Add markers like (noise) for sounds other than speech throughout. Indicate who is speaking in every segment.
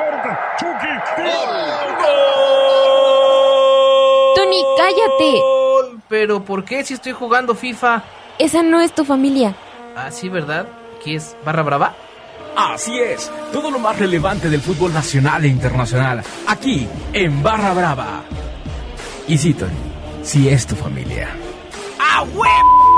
Speaker 1: corta. Chucky.
Speaker 2: Tony, cállate.
Speaker 3: Pero ¿por qué si estoy jugando FIFA?
Speaker 2: Esa no es tu familia.
Speaker 3: Ah, sí, ¿verdad? ¿Qué es? ¿Barra brava?
Speaker 4: Así es, todo lo más relevante del fútbol nacional e internacional, aquí en Barra Brava. Y sí, Tony, si es tu familia. ¡Ah, huevo!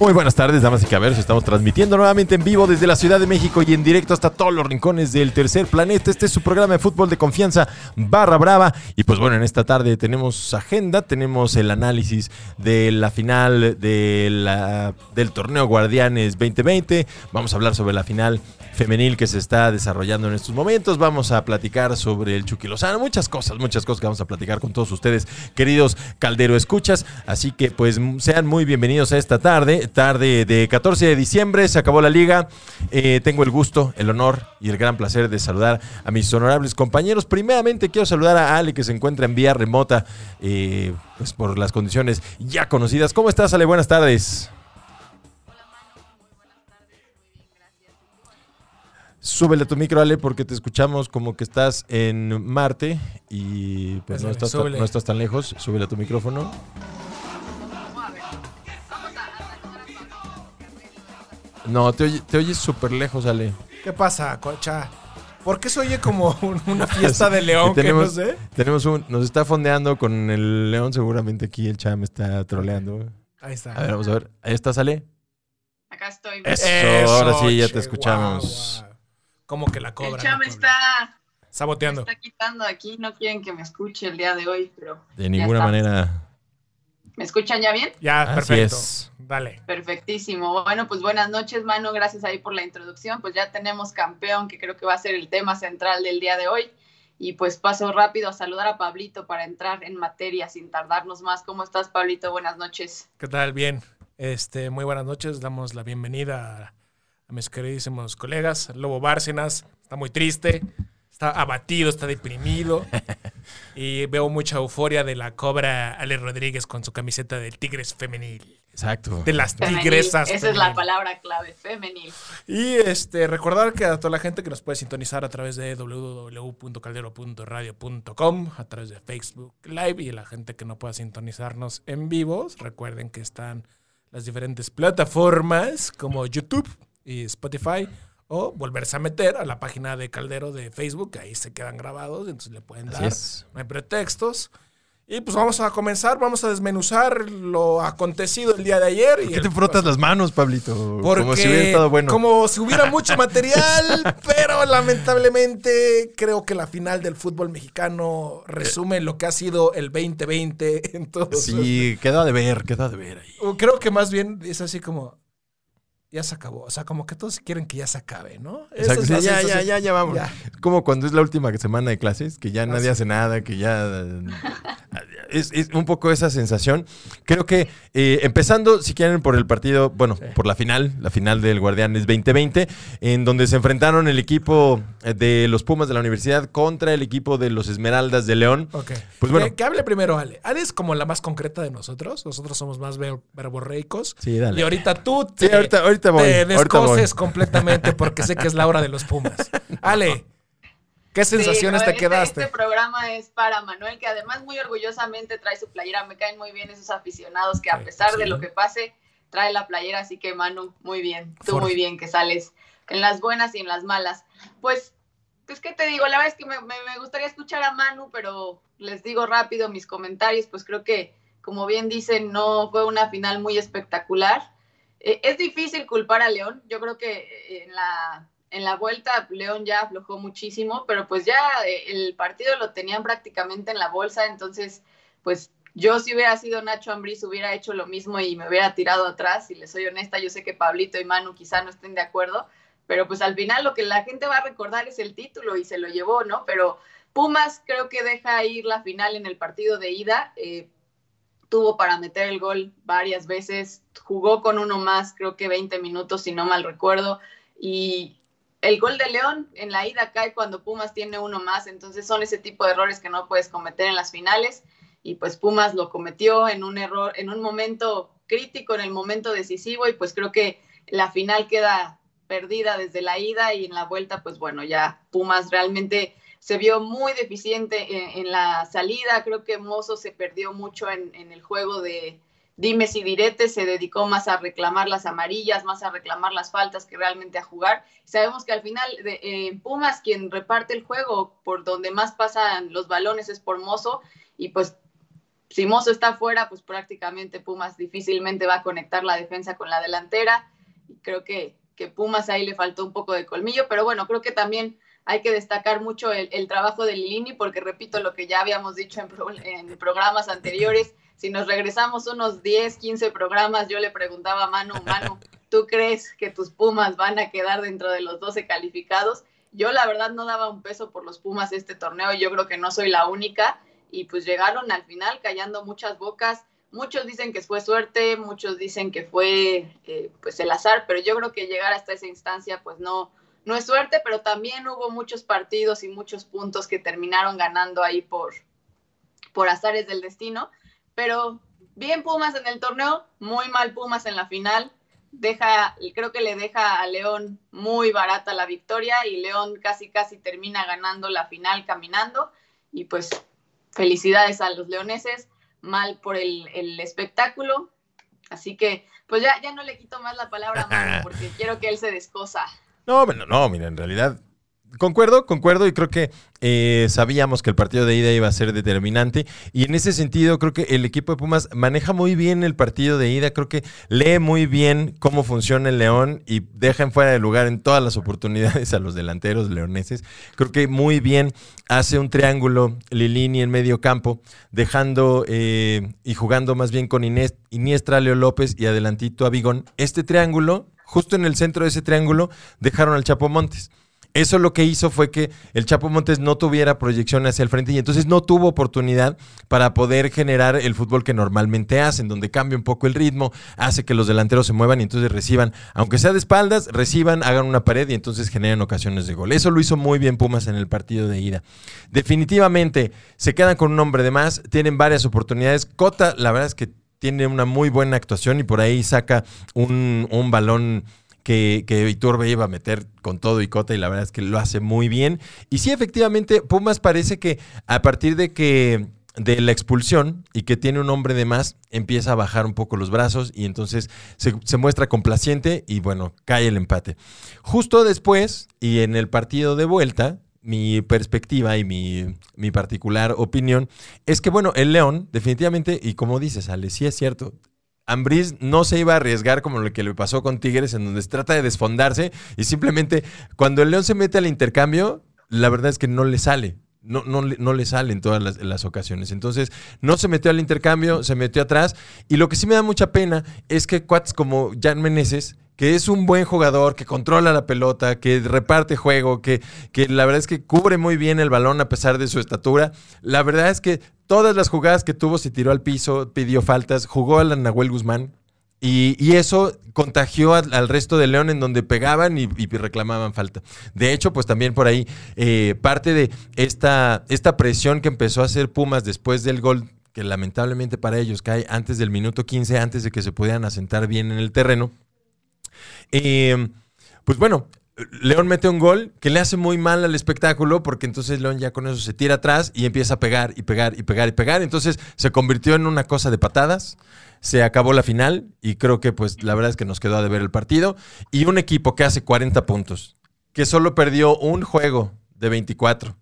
Speaker 5: Muy buenas tardes, damas y caballeros. Estamos transmitiendo nuevamente en vivo desde la Ciudad de México y en directo hasta todos los rincones del tercer planeta. Este es su programa de fútbol de confianza, Barra Brava. Y pues bueno, en esta tarde tenemos agenda, tenemos el análisis de la final de la- del torneo Guardianes 2020. Vamos a hablar sobre la final femenil que se está desarrollando en estos momentos. Vamos a platicar sobre el Chucky muchas cosas, muchas cosas que vamos a platicar con todos ustedes, queridos Caldero Escuchas. Así que pues sean muy bienvenidos a esta tarde, tarde de 14 de diciembre, se acabó la liga. Eh, tengo el gusto, el honor y el gran placer de saludar a mis honorables compañeros. Primeramente quiero saludar a Ale que se encuentra en vía remota, eh, pues por las condiciones ya conocidas. ¿Cómo estás, Ale? Buenas tardes. Súbele tu micro, Ale, porque te escuchamos como que estás en Marte y pues no estás, tan, no estás tan lejos. Súbele tu micrófono. No, te, oye- te oyes súper lejos, Ale.
Speaker 6: ¿Qué pasa, cocha? ¿Por qué se oye como (laughs) un- una fiesta de león
Speaker 5: Y
Speaker 6: que no
Speaker 5: tenemos,
Speaker 6: sé?
Speaker 5: tenemos un, nos está fondeando con el león, seguramente aquí el cham está troleando.
Speaker 6: Ahí está.
Speaker 5: A ver, vamos a ver. Ahí estás, Ale.
Speaker 7: Acá estoy.
Speaker 5: Eso, ahora sí, ya te escuchamos.
Speaker 6: Como que la cobra.
Speaker 7: El
Speaker 6: cobra.
Speaker 7: está, me
Speaker 6: Saboteando.
Speaker 7: está quitando aquí. No quieren que me escuche el día de hoy, pero.
Speaker 5: De ninguna manera.
Speaker 7: ¿Me escuchan ya bien?
Speaker 6: Ya,
Speaker 5: Así
Speaker 6: perfecto.
Speaker 5: es.
Speaker 6: Dale.
Speaker 7: Perfectísimo. Bueno, pues buenas noches, Manu. Gracias ahí por la introducción. Pues ya tenemos campeón, que creo que va a ser el tema central del día de hoy. Y pues paso rápido a saludar a Pablito para entrar en materia sin tardarnos más. ¿Cómo estás, Pablito? Buenas noches.
Speaker 6: ¿Qué tal? Bien. Este, muy buenas noches. Damos la bienvenida a, mis queridísimos colegas. Lobo Bárcenas está muy triste, está abatido, está deprimido. (laughs) y veo mucha euforia de la cobra Ale Rodríguez con su camiseta del Tigres Femenil.
Speaker 5: Exacto.
Speaker 6: De las
Speaker 7: Femenil.
Speaker 6: tigresas.
Speaker 7: Esa es la palabra clave, femenil.
Speaker 6: Y este, recordar que a toda la gente que nos puede sintonizar a través de www.caldero.radio.com, a través de Facebook Live y la gente que no pueda sintonizarnos en vivos, recuerden que están las diferentes plataformas como YouTube y Spotify o volverse a meter a la página de Caldero de Facebook, ahí se quedan grabados, entonces le pueden dar, no hay pretextos. Y pues vamos a comenzar, vamos a desmenuzar lo acontecido el día de ayer. y
Speaker 5: ¿Qué
Speaker 6: el-
Speaker 5: te frotas las manos, Pablito?
Speaker 6: porque,
Speaker 5: Como si hubiera estado bueno.
Speaker 6: Como si hubiera (laughs) mucho material, pero lamentablemente creo que la final del fútbol mexicano resume lo que ha sido el 2020 en todos.
Speaker 5: Sí, quedó de ver, quedó de ver ahí.
Speaker 6: Creo que más bien es así como ya se acabó, o sea, como que todos quieren que ya se acabe, ¿no?
Speaker 5: Exacto, sí, ya, ya, ya, ya vamos.
Speaker 6: Ya.
Speaker 5: Como cuando es la última semana de clases, que ya nadie
Speaker 6: sí.
Speaker 5: hace nada, que ya... (laughs) Es, es un poco esa sensación. Creo que eh, empezando, si quieren, por el partido, bueno, por la final, la final del Guardianes 2020, en donde se enfrentaron el equipo eh, de los Pumas de la universidad contra el equipo de los Esmeraldas de León.
Speaker 6: Ok.
Speaker 5: Pues bueno.
Speaker 6: Que, que hable primero Ale. Ale es como la más concreta de nosotros. Nosotros somos más ver- verborreicos.
Speaker 5: Sí, dale.
Speaker 6: Y ahorita tú
Speaker 5: Sí, ahorita- ahorita voy,
Speaker 6: te
Speaker 5: ahorita voy.
Speaker 6: descoces completamente porque sé que es la hora de los Pumas. (laughs) Ale, ¿qué sensaciones
Speaker 7: Sí,
Speaker 6: te
Speaker 7: no,
Speaker 6: quedaste?
Speaker 7: Este, este programa es para Manuel, que además muy orgullosamente trae su playera. Me caen muy bien esos aficionados que a pesar
Speaker 6: sí.
Speaker 7: de lo que pase, trae la playera. Así que Manu, muy bien. Tú
Speaker 6: For-
Speaker 7: muy bien que sales en las buenas y en las malas. Pues, pues ¿qué te digo? La verdad es que me, me- me gustaría escuchar a Manu, pero les digo rápido mis comentarios. Pues creo que, como bien dicen, no fue una final muy espectacular. Eh, es difícil culpar a León. Yo creo que eh, en la, en la vuelta León ya aflojó muchísimo, pero pues ya eh, el partido lo tenían prácticamente en la bolsa, entonces pues yo si hubiera sido Nacho Ambriz hubiera hecho lo mismo y me hubiera tirado atrás, y les soy honesta, yo sé que Pablito y Manu quizá no estén de acuerdo, pero pues al final lo que la gente va a recordar es el título y se lo llevó, ¿no? Pero Pumas creo que deja ir la final en el partido de ida. eh, tuvo para meter el gol varias veces, jugó con uno más, creo que 20 minutos, si no mal recuerdo, y el gol de León en la ida cae cuando Pumas tiene uno más, entonces son ese tipo de errores que no puedes cometer en las finales y pues Pumas lo cometió en un error, en un momento crítico, en el momento decisivo y pues creo que la final queda perdida desde la ida y en la vuelta pues bueno, ya Pumas realmente se vio muy deficiente en, la salida, creo que Mozo se perdió mucho en, en el juego de, dimes y diretes, se dedicó más a reclamar las amarillas, más a reclamar las faltas que realmente a jugar. Sabemos que al final de, eh, Pumas quien reparte el juego por donde más pasan los balones es por Mozo y pues si Mozo está fuera, pues prácticamente Pumas difícilmente va a conectar la defensa con la delantera y creo que, que Pumas ahí le faltó un poco de colmillo, pero bueno, creo que también hay que destacar mucho el, trabajo de Lilini porque repito lo que ya habíamos dicho en, en programas anteriores si nos regresamos unos 10, 15 programas, yo le preguntaba a Manu, Manu, (laughs) ¿tú crees que tus Pumas van a quedar dentro de los 12 calificados? Yo la verdad no daba un peso por los Pumas este torneo, yo creo que no soy la única y pues llegaron al final callando muchas bocas. Muchos dicen que fue suerte, muchos dicen que fue eh, pues el azar, pero yo creo que llegar hasta esa instancia pues no, no es suerte, pero también hubo muchos partidos y muchos puntos que terminaron ganando ahí por, por azares del destino. Pero bien Pumas en el torneo, muy mal Pumas en la final. Deja, creo que le deja a León muy barata la victoria y León casi casi termina ganando la final caminando. Y pues felicidades a los leoneses, mal por el, espectáculo. Así que, pues ya, ya no le quito más la palabra a Manu (laughs) porque quiero que él se descosa.
Speaker 5: No, no, no, mira, en realidad Concuerdo, concuerdo y creo que eh, sabíamos que el partido de ida iba a ser determinante y en ese sentido creo que el equipo de Pumas maneja muy bien el partido de ida, creo que lee muy bien cómo funciona el León y deja en fuera de lugar en todas las oportunidades a los delanteros leoneses. Creo que muy bien hace un triángulo Lilini en medio campo, dejando eh, y jugando más bien con Inés, Iniestra, Leo López y adelantito a Vigón. Este triángulo, justo en el centro de ese triángulo, dejaron al Chapo Montes. Eso lo que hizo fue que el Chapo Montes no tuviera proyección hacia el frente y entonces no tuvo oportunidad para poder generar el fútbol que normalmente hacen, donde cambia un poco el ritmo, hace que los delanteros se muevan y entonces reciban, aunque sea de espaldas, reciban, hagan una pared y entonces generan ocasiones de gol. Eso lo hizo muy bien Pumas en el partido de ida. Definitivamente se quedan con un hombre de más, tienen varias oportunidades. Cota, la verdad es que tiene una muy buena actuación y por ahí saca un, un balón que, que Iturbe iba a meter con todo y cota y la verdad es que lo hace muy bien. Y sí, efectivamente, Pumas parece que a partir de que de la expulsión y que tiene un hombre de más, empieza a bajar un poco los brazos y entonces se, muestra complaciente y bueno, cae el empate. Justo después y en el partido de vuelta, mi perspectiva y mi, mi, particular opinión es que, bueno, el León, definitivamente, y como dices, Ale, sí es cierto, Ambriz no se iba a arriesgar como lo que le pasó con Tigres, en donde se trata de desfondarse y simplemente cuando el León se mete al intercambio, la verdad es que no le sale. No, no, no le sale en todas las, ocasiones. Entonces, no se metió al intercambio, se metió atrás. Y lo que sí me da mucha pena es que cuates como Jan Meneses, que es un buen jugador, que controla la pelota, que reparte juego, que, que la verdad es que cubre muy bien el balón a pesar de su estatura. La verdad es que todas las jugadas que tuvo se tiró al piso, pidió faltas, jugó a la Guzmán. Y, eso contagió al, resto de León en donde pegaban y, reclamaban falta. De hecho, pues también por ahí eh, parte de esta, esta presión que empezó a hacer Pumas después del gol, que lamentablemente para ellos cae antes del minuto 15, antes de que se pudieran asentar bien en el terreno. Eh, pues bueno, León mete un gol que le hace muy mal al espectáculo porque entonces León ya con eso se tira atrás y empieza a pegar y pegar y pegar y pegar. Entonces se convirtió en una cosa de patadas. Se acabó la final y creo que pues la verdad es que nos quedó a deber el partido. Y un equipo que hace 40 puntos, que solo perdió un juego de 24.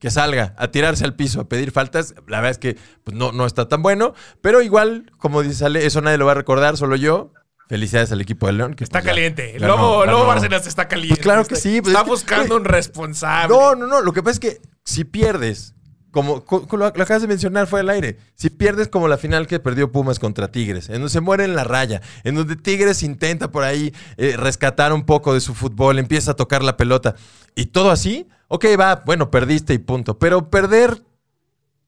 Speaker 5: Que salga a tirarse al piso, a pedir faltas, la verdad es que pues, no, no está tan bueno, pero igual, como dice Ale, eso nadie lo va a recordar, solo yo. Felicidades al equipo de León. Que
Speaker 6: está pues caliente. El Lobo, Lobo Barcenas está caliente.
Speaker 5: Pues claro que sí.
Speaker 6: Pues está buscando (laughs) un responsable.
Speaker 5: No, no, no. Lo que pasa es que si pierdes, como, lo, acabas de mencionar fue el aire, si pierdes como la final que perdió Pumas contra Tigres, en donde se muere en la raya, en donde Tigres intenta por ahí eh, rescatar un poco de su fútbol, empieza a tocar la pelota y todo así, ok, va, bueno, perdiste y punto. Pero perder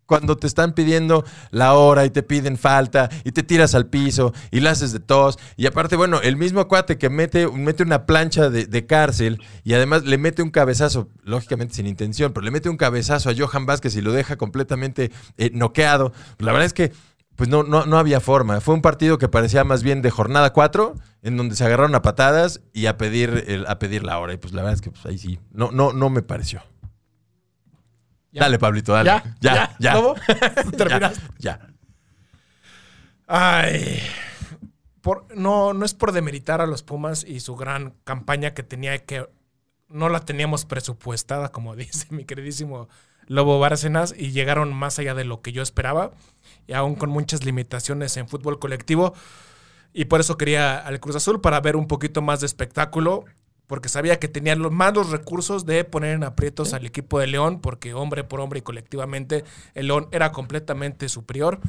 Speaker 5: cuando te están pidiendo la hora y te piden falta y te tiras al piso y la haces de tos. Y aparte, bueno, el mismo cuate que mete, mete una plancha de, cárcel y además le mete un cabezazo, lógicamente sin intención, pero le mete un cabezazo a Johan Vázquez y lo deja completamente eh, noqueado. La verdad es que pues no, no, no había forma. Fue un partido que parecía más bien de jornada 4, en donde se agarraron a patadas y a pedir, el- a pedir la hora. Y pues la verdad es que pues, ahí sí, no, no, no me pareció.
Speaker 6: Ya.
Speaker 5: Dale, Pablito, dale.
Speaker 6: ¿Ya?
Speaker 5: ya, ya. (laughs) (laughs)
Speaker 6: ¿Terminaste?
Speaker 5: Ya.
Speaker 6: Ay. Por, no, no es por demeritar a los Pumas y su gran campaña que tenía que. No la teníamos presupuestada, como (laughs) dice mi queridísimo Lobo Bárcenas, y llegaron más allá de lo que yo esperaba, y aún con muchas limitaciones en fútbol colectivo. Y por eso quería al Cruz Azul para ver un poquito más de espectáculo, porque sabía que tenía los- más los recursos de poner en aprietos al equipo de León, porque hombre por hombre y colectivamente el León era completamente superior.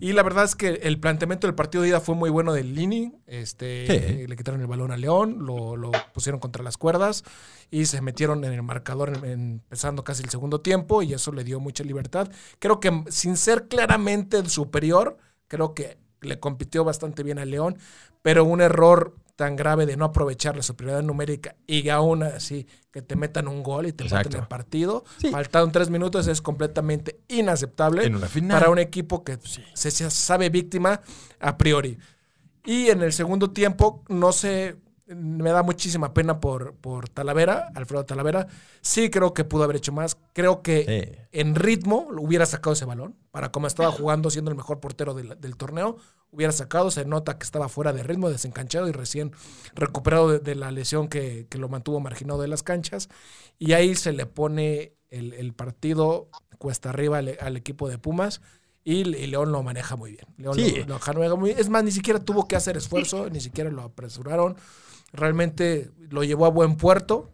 Speaker 6: Y la verdad es que el planteamiento del partido de ida fue muy bueno del Lini. Este,
Speaker 5: Sí.
Speaker 6: Le quitaron el balón a León, lo, lo pusieron contra las cuerdas y se metieron en el marcador en- empezando casi el segundo tiempo y eso le dio mucha libertad. Creo que sin ser claramente el superior, creo que le compitió bastante bien a León, pero un error tan grave de no aprovechar la superioridad numérica y aún así que te metan un gol y te
Speaker 5: Exacto.
Speaker 6: maten el partido,
Speaker 5: Sí.
Speaker 6: faltaron tres minutos, es completamente inaceptable
Speaker 5: En una final.
Speaker 6: para un equipo que se, se sabe víctima a priori. Y en el segundo tiempo, no sé, me da muchísima pena por, por Talavera, Alfredo Talavera. Sí creo que pudo haber hecho más. Creo que
Speaker 5: Sí.
Speaker 6: en ritmo hubiera sacado ese balón. Para como estaba jugando, siendo el mejor portero del, del torneo, hubiera sacado. Se nota que estaba fuera de ritmo, desencanchado y recién recuperado de, de la lesión que, que lo mantuvo marginado de las canchas. Y ahí se le pone el, el partido cuesta arriba al, al equipo de Pumas. Y, León lo maneja muy bien. León
Speaker 5: Sí.
Speaker 6: lo, lo maneja muy bien. Es más, ni siquiera tuvo que hacer esfuerzo, ni siquiera lo apresuraron. Realmente lo llevó a buen puerto.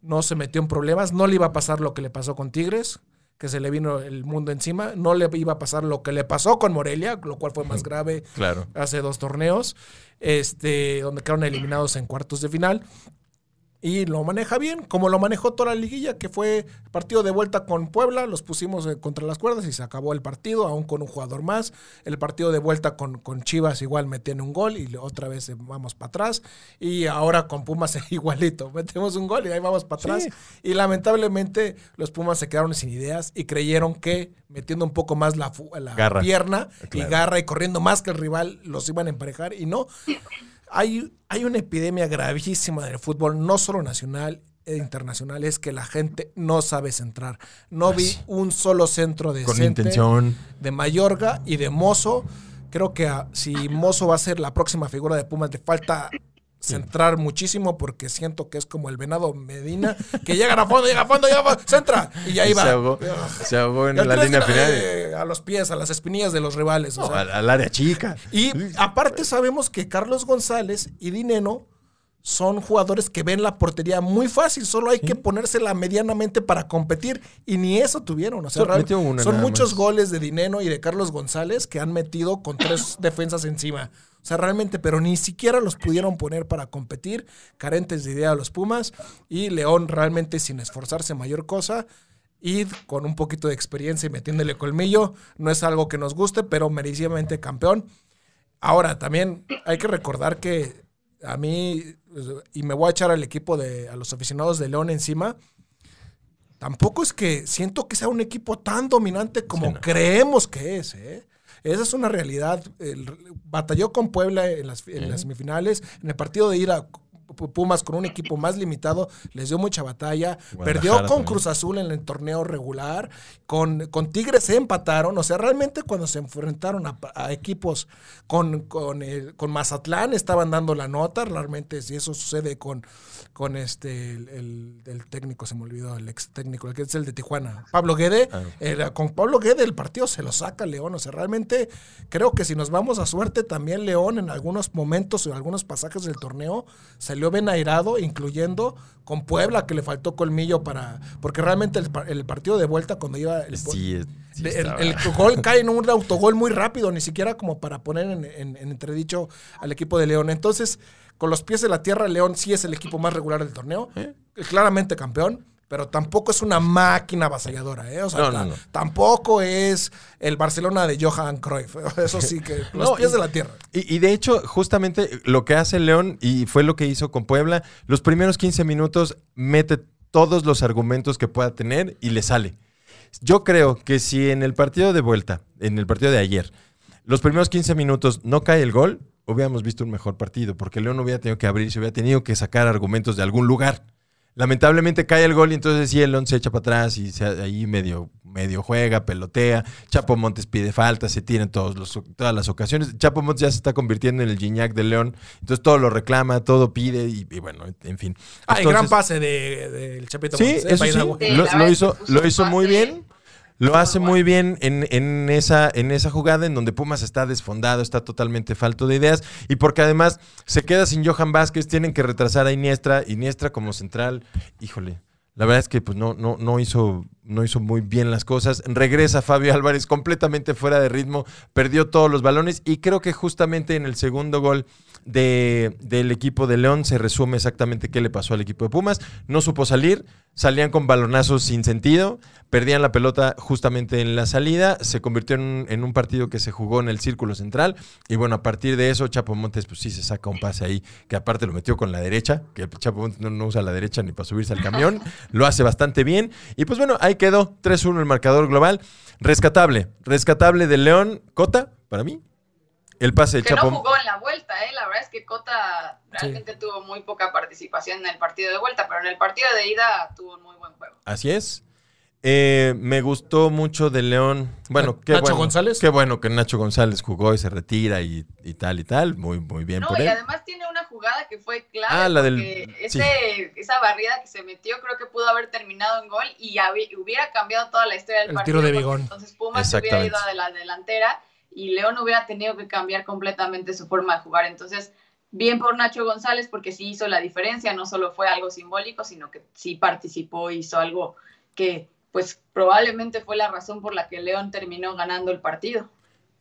Speaker 6: No se metió en problemas. No le iba a pasar lo que le pasó con Tigres, que se le vino el mundo encima. No le iba a pasar lo que le pasó con Morelia, lo cual fue más grave
Speaker 5: Claro.
Speaker 6: hace dos torneos, este, donde quedaron eliminados en cuartos de final. Y lo maneja bien, como lo manejó toda la liguilla, que fue partido de vuelta con Puebla, los pusimos eh, contra las cuerdas y se acabó el partido, aún con un jugador más. El partido de vuelta con, con Chivas igual meten un gol y otra vez eh, vamos para atrás. Y ahora con Pumas (laughs) igualito, metemos un gol y ahí vamos para atrás.
Speaker 5: Sí.
Speaker 6: Y lamentablemente los Pumas se quedaron sin ideas y creyeron que metiendo un poco más la, la
Speaker 5: Garra.
Speaker 6: pierna y garra y corriendo más que el rival los iban a emparejar y no. Hay, hay una epidemia gravísima del fútbol, no solo nacional e internacional, es que la gente no sabe centrar. No vi un solo centro de
Speaker 5: Con intención.
Speaker 6: de Mayorga y de Mozo. Creo que ah, si Mozo va a ser la próxima figura de Pumas, le falta centrar muchísimo porque siento que es como el venado Medina, que llega a fondo, llega a fondo, llega a fondo, centra y ahí va.
Speaker 5: Se ahogó, se ahogó en la línea final.
Speaker 6: eh, a los pies, a las espinillas de los rivales. o sea,
Speaker 5: al, al área chica.
Speaker 6: y aparte sabemos que Carlos González y Dineno son jugadores que ven la portería muy fácil, solo hay que ponérsela medianamente para competir y ni eso tuvieron. O sea, son muchos
Speaker 5: más.
Speaker 6: goles de Dineno y de Carlos González que han metido con tres (laughs) defensas encima. O sea, realmente, pero ni siquiera los pudieron poner para competir, carentes de idea los Pumas y León realmente sin esforzarse mayor cosa. Y con un poquito de experiencia y metiéndole colmillo, no es algo que nos guste, pero merecidamente campeón. Ahora, también hay que recordar que a mí, y me voy a echar al equipo de, a los aficionados de León encima, tampoco es que siento que sea un equipo tan dominante como
Speaker 5: Sí, no.
Speaker 6: creemos que es, ¿eh? Esa es una realidad. El- batalló con Puebla en las, en las semifinales. En el partido de ira, Pumas con un equipo más limitado les dio mucha batalla. Perdió con
Speaker 5: también.
Speaker 6: Cruz Azul en el torneo regular. Con, con Tigres se empataron. O sea, realmente cuando se enfrentaron a, a equipos con, con, el- con Mazatlán estaban dando la nota. Realmente si eso sucede con, con este el, el- el técnico, se me olvidó, el ex técnico, el que es el de Tijuana, Pablo Guede.
Speaker 5: Ah.
Speaker 6: era- con Pablo Guede el partido se lo saca León. O sea, realmente creo que si nos vamos a suerte, también León en algunos momentos, en algunos pasajes del torneo, salió bien airado, incluyendo con Puebla, que le faltó colmillo para. Porque realmente el, pa- el partido de vuelta, cuando iba. El,
Speaker 5: Sí,
Speaker 6: el, gol cae en un autogol muy rápido, ni siquiera como para poner en, en- en entredicho al equipo de León. Entonces, con los pies de la tierra, León sí es el equipo más regular del torneo,
Speaker 5: ¿Eh?
Speaker 6: claramente campeón, pero tampoco es una máquina avasalladora, ¿eh? O sea,
Speaker 5: No,
Speaker 6: ta-
Speaker 5: no, no.
Speaker 6: tampoco es el Barcelona de Johan Cruyff. Eso sí que (laughs) los
Speaker 5: No,
Speaker 6: pies
Speaker 5: y-
Speaker 6: de la tierra.
Speaker 5: Y, y de hecho, justamente lo que hace León, y fue lo que hizo con Puebla, los primeros 15 minutos mete todos los argumentos que pueda tener y le sale. Yo creo que si en el partido de vuelta, en el partido de ayer, los primeros 15 minutos no cae el gol, hubiéramos visto un mejor partido, porque León hubiera tenido que abrirse, hubiera tenido que sacar argumentos de algún lugar. Lamentablemente cae el gol y entonces sí, el León se echa para atrás y se- ahí medio, medio juega, pelotea. Chapo Montes pide falta, se tiene todos los, todas las ocasiones. Chapo Montes ya se está convirtiendo en el Gignac de León, entonces todo lo reclama, todo pide y, y bueno, en fin.
Speaker 6: Ah,
Speaker 5: Entonces-
Speaker 6: gran pase del de, del Chapito
Speaker 5: Sí,
Speaker 6: Montes, ¿eh?
Speaker 5: eso sí, lo, hizo, lo hizo muy bien. Lo hace muy bien en, en esa, en esa jugada en donde Pumas está desfondado, está totalmente falto de ideas y porque además se queda sin Johan Vázquez, tienen que retrasar a Iniestra, Iniestra como central, híjole, la verdad es que pues no, no, no, hizo, no hizo muy bien las cosas. Regresa Fabio Álvarez completamente fuera de ritmo, perdió todos los balones y creo que justamente en el segundo gol de, del equipo de León se resume exactamente qué le pasó al equipo de Pumas. No supo salir, salían con balonazos sin sentido, perdían la pelota justamente en la salida, se convirtió en, un- en un partido que se jugó en el círculo central y bueno, a partir de eso Chapo Montes pues sí se saca un pase ahí, que aparte lo metió con la derecha, que Chapo Montes no, no usa la derecha ni para subirse al camión, lo hace bastante bien y pues bueno, ahí quedó 3-1 el marcador global, rescatable, rescatable de León, Cota, para mí. El pase de
Speaker 7: Que
Speaker 5: Chapo
Speaker 7: no jugó en la vuelta, ¿eh? La verdad es que Cota realmente tuvo muy poca participación en el partido de vuelta, pero en el partido de ida tuvo un muy buen juego.
Speaker 5: Así es. Eh, me gustó mucho de León. Bueno, qué
Speaker 6: Nacho
Speaker 5: bueno.
Speaker 6: González.
Speaker 5: Qué bueno que Nacho González jugó y se retira y, y tal y tal. Muy, muy bien
Speaker 7: No,
Speaker 5: por
Speaker 7: y
Speaker 5: él.
Speaker 7: además tiene una jugada que fue clave.
Speaker 5: Ah, la del- sí.
Speaker 7: Esa barrida que se metió creo que pudo haber terminado en gol y hubiera cambiado toda la historia del
Speaker 6: El
Speaker 7: partido.
Speaker 6: tiro de Bigón.
Speaker 7: Entonces Pumas se hubiera ido a la delantera y León hubiera tenido que cambiar completamente su forma de jugar. Entonces, bien por Nacho González porque sí hizo la diferencia, no solo fue algo simbólico, sino que sí participó, hizo algo que pues probablemente fue la razón por la que León terminó ganando el partido.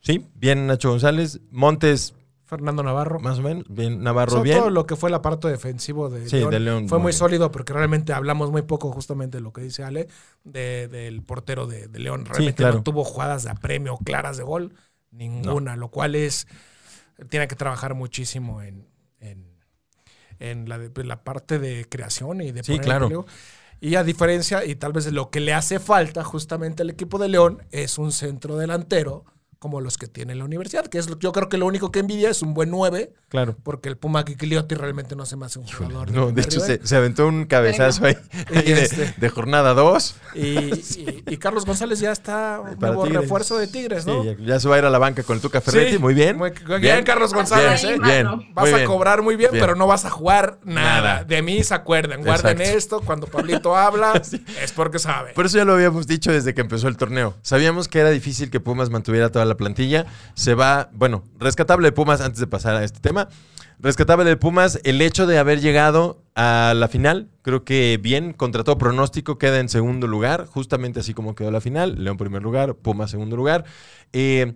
Speaker 5: Sí, bien Nacho González. Montes,
Speaker 6: Fernando Navarro.
Speaker 5: más o menos. Bien Navarro,
Speaker 6: Sobre
Speaker 5: bien.
Speaker 6: todo lo que fue el aparato defensivo de,
Speaker 5: Sí,
Speaker 6: León,
Speaker 5: de León,
Speaker 6: fue
Speaker 5: muy bien.
Speaker 6: sólido porque realmente hablamos muy poco justamente de lo que dice Ale de- del portero de, de León. Realmente
Speaker 5: claro.
Speaker 6: no tuvo jugadas de apremio claras de gol, ninguna, lo cual es tiene que trabajar muchísimo en, en, en la, de- la parte de creación y de
Speaker 5: Sí,
Speaker 6: poner
Speaker 5: claro.
Speaker 6: Y a diferencia, y tal vez lo que le hace falta justamente al equipo de León, es un centro delantero como los que tiene la universidad, que es lo- yo creo que lo único que envidia es un buen 9,
Speaker 5: Claro.
Speaker 6: porque el Puma Kikiliotti realmente no se me hace un jugador.
Speaker 5: No, de hecho, se, se aventó un cabezazo ahí, (laughs)
Speaker 6: Este.
Speaker 5: de jornada 2.
Speaker 6: Y, y- y Carlos González ya está un nuevo
Speaker 5: Tigres.
Speaker 6: refuerzo de Tigres, ¿no?
Speaker 5: Sí, ya, ya se va a ir a la banca con el Tuca Ferretti.
Speaker 6: Sí,
Speaker 5: muy bien.
Speaker 6: muy- bien, Carlos González,
Speaker 7: ¿eh?
Speaker 5: Bien.
Speaker 6: Vas
Speaker 5: muy
Speaker 6: a
Speaker 5: bien.
Speaker 6: cobrar muy bien,
Speaker 5: Bien.
Speaker 6: pero no vas a jugar nada.
Speaker 5: Nada.
Speaker 6: De mí se acuerdan. Guarden
Speaker 5: Exacto.
Speaker 6: esto. Cuando Pablito (laughs) habla, es porque sabe.
Speaker 5: Por eso ya lo habíamos dicho desde que empezó el torneo. Sabíamos que era difícil que Pumas mantuviera toda la plantilla. Se va, bueno, rescatable de Pumas antes de pasar a este tema. Rescatable de Pumas, el hecho de haber llegado a la final, creo que bien, contra todo pronóstico, queda en segundo lugar, justamente así como quedó la final. León primer lugar, Pumas segundo lugar. Eh,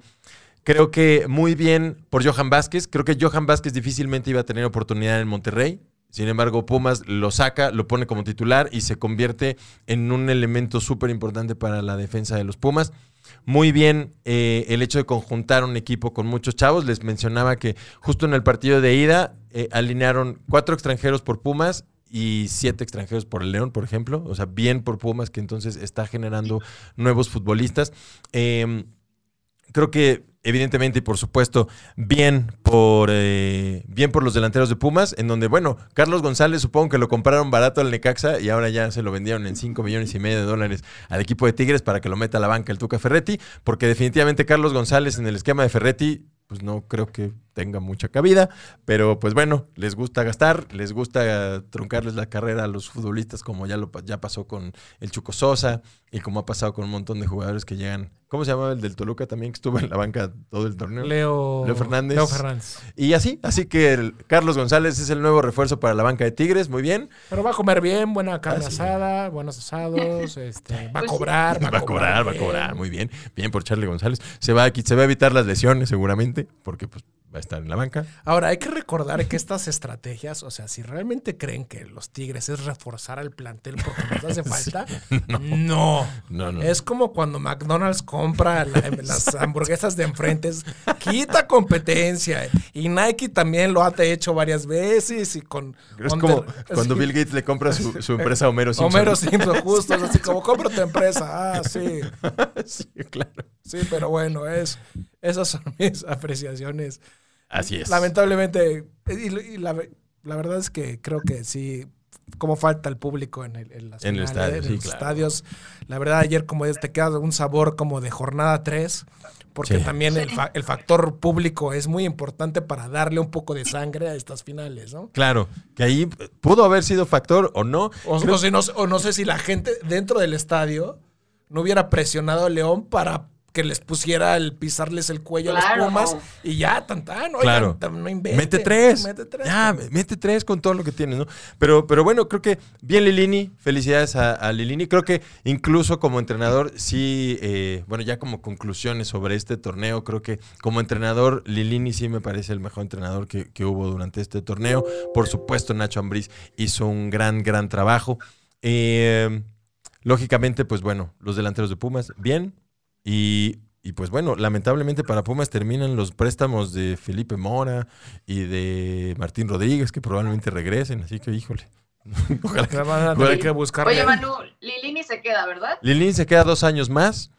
Speaker 5: Creo que muy bien por Johan Vázquez. Creo que Johan Vázquez difícilmente iba a tener oportunidad en Monterrey. Sin embargo, Pumas lo saca, lo pone como titular y se convierte en un elemento súper importante para la defensa de los Pumas. Muy bien eh, el hecho de conjuntar un equipo con muchos chavos. Les mencionaba que justo en el partido de ida eh, alinearon cuatro extranjeros por Pumas y siete extranjeros por el León, por ejemplo. O sea, bien por Pumas, que entonces está generando nuevos futbolistas. Eh, creo que evidentemente y por supuesto bien por eh, bien por los delanteros de Pumas en donde bueno Carlos González supongo que lo compraron barato al Necaxa y ahora ya se lo vendieron en 5 millones y medio de dólares al equipo de Tigres para que lo meta a la banca el Tuca Ferretti porque definitivamente Carlos González en el esquema de Ferretti pues no creo que tenga mucha cabida, pero pues bueno, les gusta gastar, les gusta truncarles la carrera a los futbolistas como ya lo ya pasó con el Chuco Sosa y como ha pasado con un montón de jugadores que llegan. ¿Cómo se llamaba el del Toluca también que estuvo en la banca todo el torneo?
Speaker 6: Leo,
Speaker 5: Leo Fernández.
Speaker 6: Leo Fernández.
Speaker 5: Y así, así que el Carlos González es el nuevo refuerzo para la banca de Tigres, muy bien.
Speaker 6: Pero va a comer bien, buena carne
Speaker 5: Ah, sí.
Speaker 6: asada, buenos asados, (laughs) este, va a
Speaker 7: Pues
Speaker 6: cobrar,
Speaker 5: Va a cobrar, va a cobrar, muy bien. Bien por Charlie González. Se va se va a evitar las lesiones seguramente, porque pues va a estar en la banca.
Speaker 6: Ahora, hay que recordar que estas estrategias, o sea, si realmente creen que los Tigres es reforzar al plantel porque nos hace (laughs) falta, no.
Speaker 5: No, no.
Speaker 6: Es como cuando McDonald's compra la- las hamburguesas de enfrente, es- quita competencia. Y Nike también lo ha hecho varias veces y con...
Speaker 5: Es
Speaker 6: con
Speaker 5: como
Speaker 6: ter-
Speaker 5: cuando. Bill Gates le compra su, su empresa a Homero Simpson.
Speaker 6: Homero Simpson, justo, es así como, compra tu empresa. Ah, sí, (laughs)
Speaker 5: sí, claro.
Speaker 6: sí, pero bueno, es, esas son mis apreciaciones.
Speaker 5: Así es.
Speaker 6: Lamentablemente, y, y la, la verdad es que creo que sí, como falta el público en, el, en las
Speaker 5: En el
Speaker 6: finales,
Speaker 5: estadio,
Speaker 6: en
Speaker 5: sí,
Speaker 6: los
Speaker 5: claro.
Speaker 6: estadios. La verdad, ayer como es, te queda un sabor como de jornada 3, porque
Speaker 5: Sí.
Speaker 6: también el, fa- el factor público es muy importante para darle un poco de sangre a estas finales, ¿no?
Speaker 5: Claro, que ahí pudo haber sido factor o no.
Speaker 6: O, o si no, o no sé si la gente dentro del estadio no hubiera presionado a León para que les pusiera el pisarles el cuello a
Speaker 7: Claro.
Speaker 6: los Pumas y ya, tan tan, oigan,
Speaker 5: Claro.
Speaker 6: tan- no inventen,
Speaker 5: Mete tres.
Speaker 6: Mete tres.
Speaker 5: Ya, mete tres con todo lo que tienes, ¿no? Pero, pero bueno, creo que bien Lilini, felicidades a, a Lilini. Creo que incluso como entrenador, sí, eh, bueno, ya como conclusiones sobre este torneo, creo que como entrenador, Lilini sí me parece el mejor entrenador que, que hubo durante este torneo. Por supuesto, Nacho Ambriz hizo un gran, gran trabajo. Eh, lógicamente, pues bueno, los delanteros de Pumas, bien. Y, y, pues bueno, lamentablemente para Pumas terminan los préstamos de Felipe Mora y de Martín Rodríguez, que probablemente regresen. Así que, híjole. (laughs) Ojalá que- Ojalá
Speaker 6: que buscarle.
Speaker 7: Oye, Manu, Lilini se queda, ¿verdad?
Speaker 5: Lilín se queda dos años más.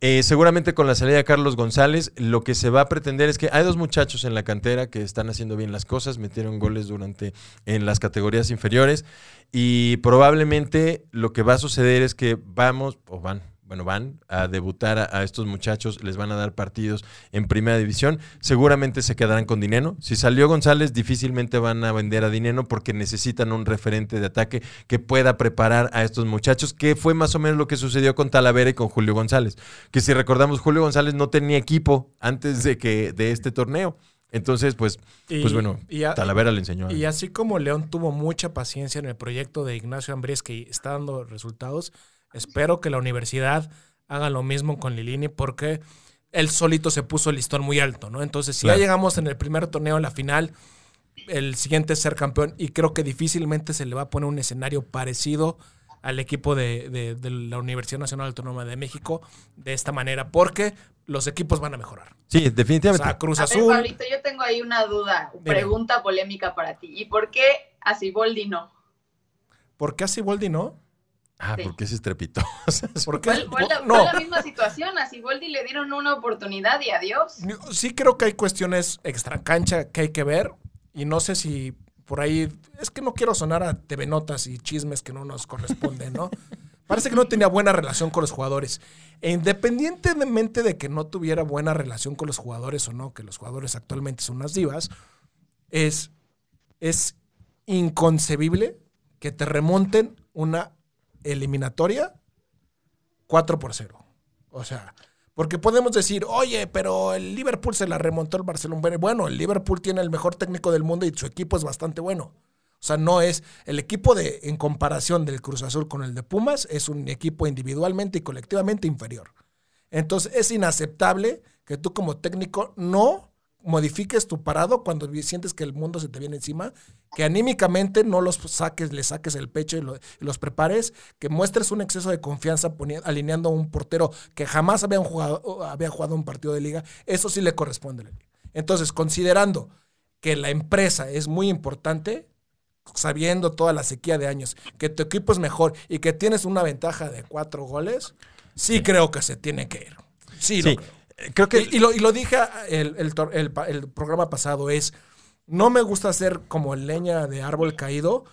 Speaker 5: Eh, seguramente con la salida de Carlos González, lo que se va a pretender es que hay dos muchachos en la cantera que están haciendo bien las cosas, metieron goles durante en las categorías inferiores y probablemente lo que va a suceder es que vamos o van, bueno, van a debutar a, a estos muchachos, les van a dar partidos en primera división, seguramente se quedarán con Dineno. Si salió González, difícilmente van a vender a Dineno porque necesitan un referente de ataque que pueda preparar a estos muchachos, que fue más o menos lo que sucedió con Talavera y con Julio González. Que si recordamos, Julio González no tenía equipo antes de que de este torneo. Entonces, pues,
Speaker 6: Y-
Speaker 5: pues bueno,
Speaker 6: y a-
Speaker 5: Talavera le enseñó. a-
Speaker 6: Y así como León tuvo mucha paciencia en el proyecto de Ignacio Ambriz que está dando resultados, espero que la universidad haga lo mismo con Lilini porque él solito se puso el listón muy alto, ¿no? Entonces, si
Speaker 5: Claro.
Speaker 6: ya llegamos en el primer torneo a la final, el siguiente es ser campeón y creo que difícilmente se le va a poner un escenario parecido al equipo de, de- de la Universidad Nacional Autónoma de México de esta manera porque los equipos van a mejorar.
Speaker 5: Sí,
Speaker 6: O
Speaker 5: definitivamente.
Speaker 6: sea, Cruz
Speaker 7: A ver,
Speaker 6: Azul...
Speaker 7: Pablito, yo tengo ahí una duda, pregunta polémica para ti. ¿Y por qué a Siboldi no?
Speaker 6: ¿Por qué así Boldi no?
Speaker 5: Ah,
Speaker 7: sí.
Speaker 5: porque es estrepitoso. (laughs)
Speaker 6: ¿Por qué?
Speaker 7: Fue, fue la,
Speaker 6: no.
Speaker 7: fue la misma situación, a Siboldi le dieron una oportunidad y adiós.
Speaker 6: Sí creo que hay cuestiones extra cancha que hay que ver y no sé si por ahí es que no quiero sonar a TV Notas y chismes que no nos corresponden, ¿no? (laughs) Parece que no tenía buena relación con los jugadores. E independientemente de que no tuviera buena relación con los jugadores o no, que los jugadores actualmente son unas divas, es, es inconcebible que te remonten una eliminatoria 4 por 0. O sea, porque podemos decir, oye, pero el Liverpool se la remontó el Barcelona. Bueno, el Liverpool tiene el mejor técnico del mundo y su equipo es bastante bueno. O sea, no es el equipo de, en comparación del Cruz Azul con el de Pumas, es un equipo individualmente y colectivamente inferior. Entonces, es inaceptable que tú como técnico no modifiques tu parado cuando sientes que el mundo se te viene encima, que anímicamente no los saques, le saques el pecho y, lo- y los prepares, que muestres un exceso de confianza alineando a un portero que jamás había jugado, había jugado un partido de liga, eso sí le corresponde. Entonces, considerando que la empresa es muy importante, sabiendo toda la sequía de años, que tu equipo es mejor y que tienes una ventaja de cuatro goles, sí, creo que se tiene que ir. Sí, lo creo.
Speaker 5: Creo que
Speaker 6: Y, y lo, y lo dije el, el programa pasado, es, no me gusta ser como leña de árbol caído,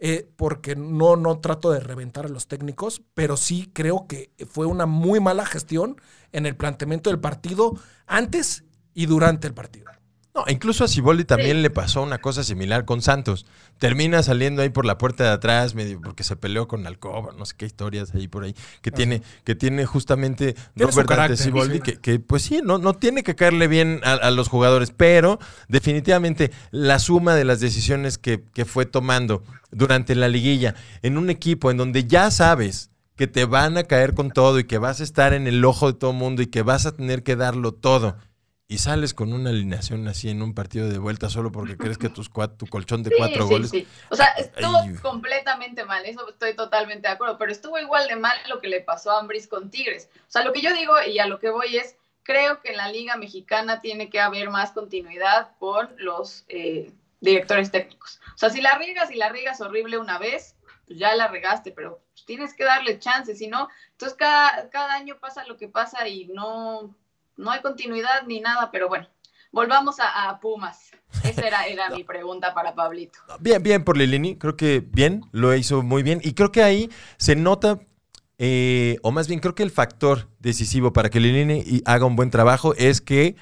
Speaker 6: eh, porque no, no trato de reventar a los técnicos, pero sí creo que fue una muy mala gestión en el planteamiento del partido antes y durante el partido.
Speaker 5: No, incluso a Ciboldi también
Speaker 7: Sí.
Speaker 5: le pasó una cosa similar con Santos. Termina saliendo ahí por la puerta de atrás, medio porque se peleó con Alcoba, no sé qué historias ahí por ahí, que tiene, que tiene justamente
Speaker 6: Tiene
Speaker 5: Robert Siboldi,
Speaker 6: sí.
Speaker 5: que, que, pues sí, no, no tiene que caerle bien a, a los jugadores, pero definitivamente la suma de las decisiones que, que fue tomando durante la liguilla en un equipo en donde ya sabes que te van a caer con todo y que vas a estar en el ojo de todo mundo y que vas a tener que darlo todo y sales con una alineación así en un partido de vuelta solo porque crees que tus cua- tu colchón de
Speaker 7: Sí,
Speaker 5: cuatro
Speaker 7: sí,
Speaker 5: goles.
Speaker 7: sí. O sea, estuvo
Speaker 5: Ay.
Speaker 7: completamente mal, eso estoy totalmente de acuerdo, pero estuvo igual de mal lo que le pasó a Ambris con Tigres. O sea, lo que yo digo y a lo que voy es, creo que en la Liga Mexicana tiene que haber más continuidad con los eh, directores técnicos. O sea, si la riegas y la riegas horrible una vez, pues ya la regaste, pero tienes que darle chance, si no, entonces cada, cada año pasa lo que pasa y no, no hay continuidad ni nada, pero bueno, volvamos a, a Pumas. Esa era, era (laughs) mi pregunta para Pablito.
Speaker 5: Bien, bien por Lilini, creo que bien, lo hizo muy bien. Y creo que ahí se nota, eh, o más bien creo que el factor decisivo para que Lilini haga un buen trabajo es que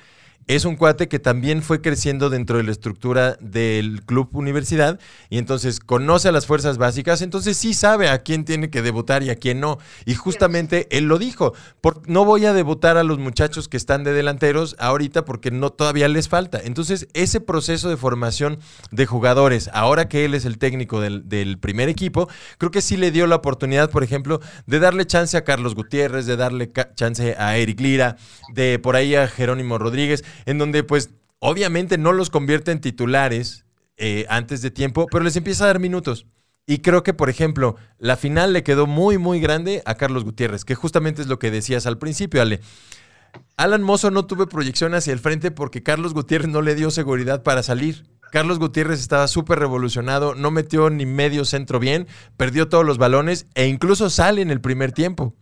Speaker 5: es un cuate que también fue creciendo dentro de la estructura del club universidad y entonces conoce a las fuerzas básicas, entonces sí sabe a quién tiene que debutar y a quién no. Y justamente él lo dijo, por- no voy a debutar a los muchachos que están de delanteros ahorita porque no todavía les falta. Entonces ese proceso de formación de jugadores, ahora que él es el técnico del, del primer equipo, creo que sí le dio la oportunidad, por ejemplo, de darle chance a Carlos Gutiérrez, de darle chance a Eric Lira, de por ahí a Jerónimo Rodríguez, en donde pues obviamente no los convierte en titulares eh, antes de tiempo, pero les empieza a dar minutos. Y creo que, por ejemplo, la final le quedó muy, muy grande a Carlos Gutiérrez, que justamente es lo que decías al principio, Ale. Alan Mozo no tuvo proyección hacia el frente porque Carlos Gutiérrez no le dio seguridad para salir. Carlos Gutiérrez estaba súper revolucionado, no metió ni medio centro bien, perdió todos los balones e incluso sale en el primer tiempo.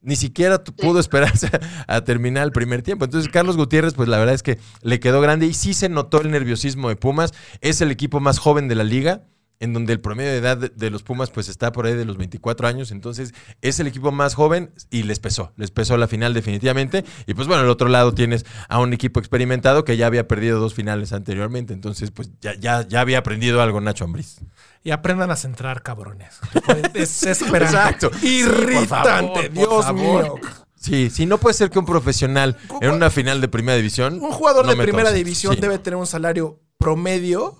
Speaker 5: Ni siquiera pudo esperarse a, (laughs) a terminar el primer tiempo. Entonces, Carlos Gutiérrez, pues la verdad es que le quedó grande y sí se notó el nerviosismo de Pumas. Es el equipo más joven de la liga, en donde el promedio de edad de, los Pumas, pues está por ahí de los 24 años. Entonces, es el equipo más joven y les pesó. Les pesó la final, definitivamente. Y pues bueno, al otro lado tienes a un equipo experimentado que ya había perdido dos finales anteriormente. Entonces, pues ya, ya, ya había aprendido algo Nacho Ambriz.
Speaker 6: Y aprendan a centrar, cabrones. Es desesperante. (laughs)
Speaker 5: Exacto. Sí, por
Speaker 6: Irritante.
Speaker 5: por
Speaker 6: Dios
Speaker 5: favor.
Speaker 6: mío.
Speaker 5: Sí, sí, no puede ser que un profesional en una final de primera división.
Speaker 6: Un jugador
Speaker 5: no
Speaker 6: de primera división
Speaker 5: Sí.
Speaker 6: debe tener un salario promedio,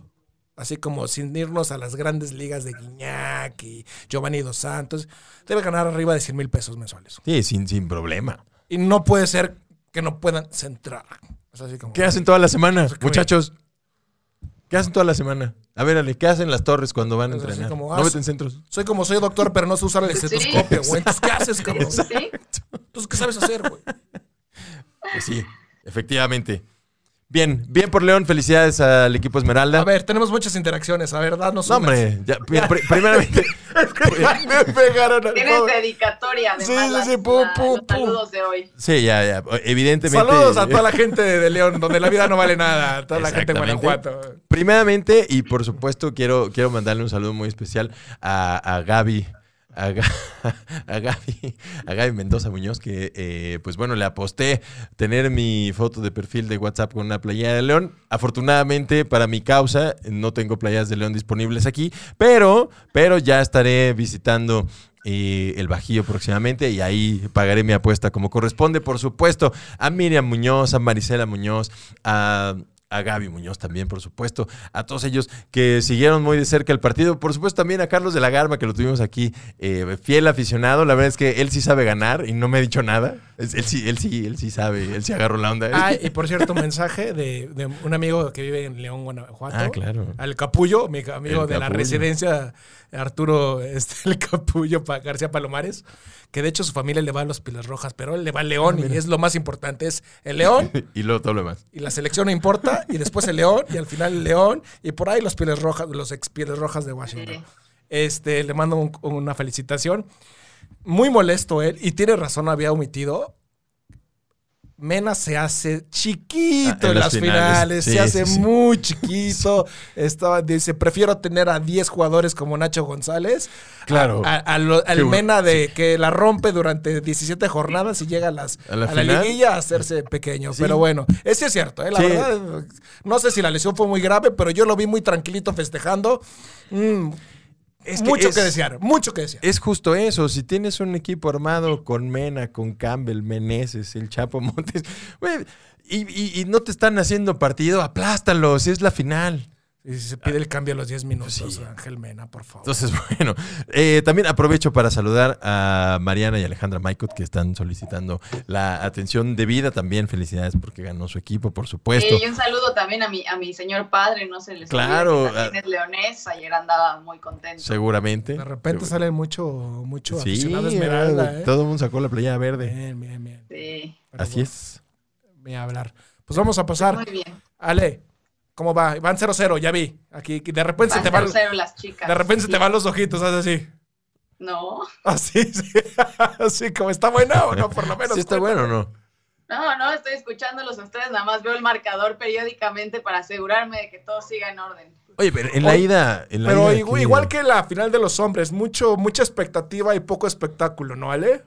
Speaker 6: así como sin irnos a las grandes ligas de Guiñac y Giovanni Dos Santos. Debe ganar arriba de 100 mil pesos mensuales.
Speaker 5: Sí, sin, sin problema.
Speaker 6: Y no puede ser que no puedan centrar. Es así como.
Speaker 5: ¿Qué hacen toda la semana, muchachos? ¿Qué hacen toda la semana? A ver, Ale, ¿qué hacen las torres cuando van a entrenar?
Speaker 6: como,
Speaker 5: no
Speaker 6: ah,
Speaker 5: meten centros.
Speaker 6: Soy como soy doctor, pero no sé usar el estetoscopio, güey. Entonces, ¿qué haces, cabrón?
Speaker 7: ¿Sí?
Speaker 6: Entonces, ¿qué sabes hacer, güey?
Speaker 5: Pues sí, efectivamente. Bien, bien por León. Felicidades al equipo Esmeralda.
Speaker 6: A ver, tenemos muchas interacciones. A ver, danos
Speaker 5: no,
Speaker 6: unas.
Speaker 5: hombre, ya, pri- pri- primeramente. (laughs)
Speaker 6: Me pegaron al
Speaker 7: Tienes
Speaker 6: pobre.
Speaker 7: dedicatoria
Speaker 6: Sí,
Speaker 7: además
Speaker 6: sí,
Speaker 7: las-
Speaker 6: sí, pum, pum,
Speaker 7: los
Speaker 6: pum.
Speaker 7: saludos de hoy.
Speaker 5: sí, ya, ya. Evidentemente.
Speaker 6: Saludos a toda la gente de, de León, donde la vida no vale nada. Toda la gente de
Speaker 5: Exactamente.
Speaker 6: Guanajuato.
Speaker 5: Primeramente, y por supuesto, quiero, quiero mandarle un saludo muy especial a, a Gaby. A, Ga- (laughs) a Gaby, a Gaby Mendoza Muñoz, que eh, pues bueno, le aposté tener mi foto de perfil de WhatsApp con una playera de León. Afortunadamente, para mi causa, no tengo playeras de León disponibles aquí, pero, pero ya estaré visitando eh, el Bajío próximamente y ahí pagaré mi apuesta como corresponde, por supuesto, a Miriam Muñoz, a Marisela Muñoz, a, a Gaby Muñoz también, por supuesto, a todos ellos que siguieron muy de cerca el partido, por supuesto también a Carlos de la Garma, que lo tuvimos aquí, eh, fiel aficionado, la verdad es que él sí sabe ganar y no me ha dicho nada, Él sí, él sí, él sí sabe, él sí agarró la onda.
Speaker 6: Ah, y por cierto, un mensaje de, de un amigo que vive en León, Guanajuato.
Speaker 5: Ah, claro.
Speaker 6: Al Capullo, mi amigo
Speaker 5: El
Speaker 6: de la residencia, Arturo este, (laughs) el Capullo Pa- García Palomares, que de hecho su familia le va a los Pilas Rojas, pero él le va al León y es lo más importante, es el León (laughs)
Speaker 5: y luego todo lo demás.
Speaker 6: y la selección no importa, y después el León, y al final el León, y por ahí los Pieles Rojas, los ex Pieles Rojas de Washington. Este, le mando un- una felicitación. Muy molesto él, y tiene razón, había omitido. Mena se hace chiquito
Speaker 5: Ah, en
Speaker 6: en,
Speaker 5: las finales.
Speaker 6: finales,
Speaker 5: Sí,
Speaker 6: se hace
Speaker 5: sí, sí.
Speaker 6: muy chiquito. Estaba, dice, prefiero tener a 10 jugadores como Nacho González.
Speaker 5: Claro.
Speaker 6: A, a lo- al. Mena de que la rompe durante 17 jornadas y llega a, las,
Speaker 5: ¿A la
Speaker 6: liguilla a hacerse pequeño. Pero bueno, ese es cierto, ¿eh? la verdad. No sé si la lesión fue muy grave, pero yo lo vi muy tranquilito festejando. Mm,
Speaker 5: Es que
Speaker 6: mucho
Speaker 5: es-
Speaker 6: que desear, mucho que desear.
Speaker 5: Es justo eso. Si tienes un equipo armado con Mena, con Campbell, Meneses, el Chapo Montes, y- y no te están haciendo partido, aplástalos, es la final.
Speaker 6: Y se pide el cambio a los 10 minutos,
Speaker 5: sí.
Speaker 6: Ángel Mena, por favor.
Speaker 5: Entonces, (laughs) bueno, eh, también aprovecho para saludar a Mariana y Alejandra Maicot que están solicitando la atención debida. También felicidades porque ganó su equipo, por supuesto.
Speaker 7: Eh, y un saludo también a mi, a mi señor padre, no se les
Speaker 5: Claro,
Speaker 7: olvide que también es leonés, ayer andaba muy contento.
Speaker 5: Seguramente.
Speaker 6: de repente
Speaker 5: Seguro.
Speaker 6: sale mucho, mucho
Speaker 5: Sí,
Speaker 6: aficionado Esmeralda,
Speaker 5: eh, todo el mundo sacó la playa verde.
Speaker 6: Bien, bien, bien.
Speaker 7: Sí,
Speaker 5: Así
Speaker 6: bueno,
Speaker 5: es.
Speaker 6: Voy a hablar. Pues vamos a pasar.
Speaker 7: muy bien.
Speaker 6: Ale, ¿cómo va? Van 0-0, ya vi. Aquí, de repente se te van,
Speaker 7: 0-0 las chicas.
Speaker 6: de repente se te van los ojitos, haces así.
Speaker 7: No,
Speaker 6: Así, sí. Así (laughs) como está buena o no, por lo menos.
Speaker 5: ¿Sí está bueno o no?
Speaker 7: no, no, estoy escuchándolos a ustedes, nada más veo el marcador periódicamente para asegurarme de que todo siga en orden.
Speaker 5: Oye, pero en la
Speaker 6: Oye,
Speaker 5: ida. En la
Speaker 6: Pero
Speaker 5: ida
Speaker 6: igual,
Speaker 5: que-
Speaker 6: igual que la final de los hombres, mucho, mucha expectativa y poco espectáculo, ¿no, Ale?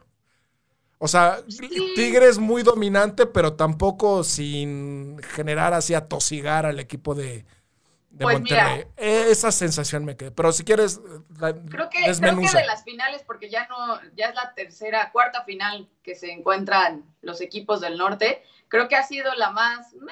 Speaker 6: O sea,
Speaker 7: Sí.
Speaker 6: Tigres muy dominante, pero tampoco sin generar así atosigar al equipo de, de
Speaker 7: Pues
Speaker 6: Monterrey. Eh, Esa sensación me quedé. Pero si quieres, la-
Speaker 7: Creo que, creo que de las finales, porque ya no, ya es la tercera, cuarta final que se encuentran los equipos del norte, creo que ha sido la más, meh,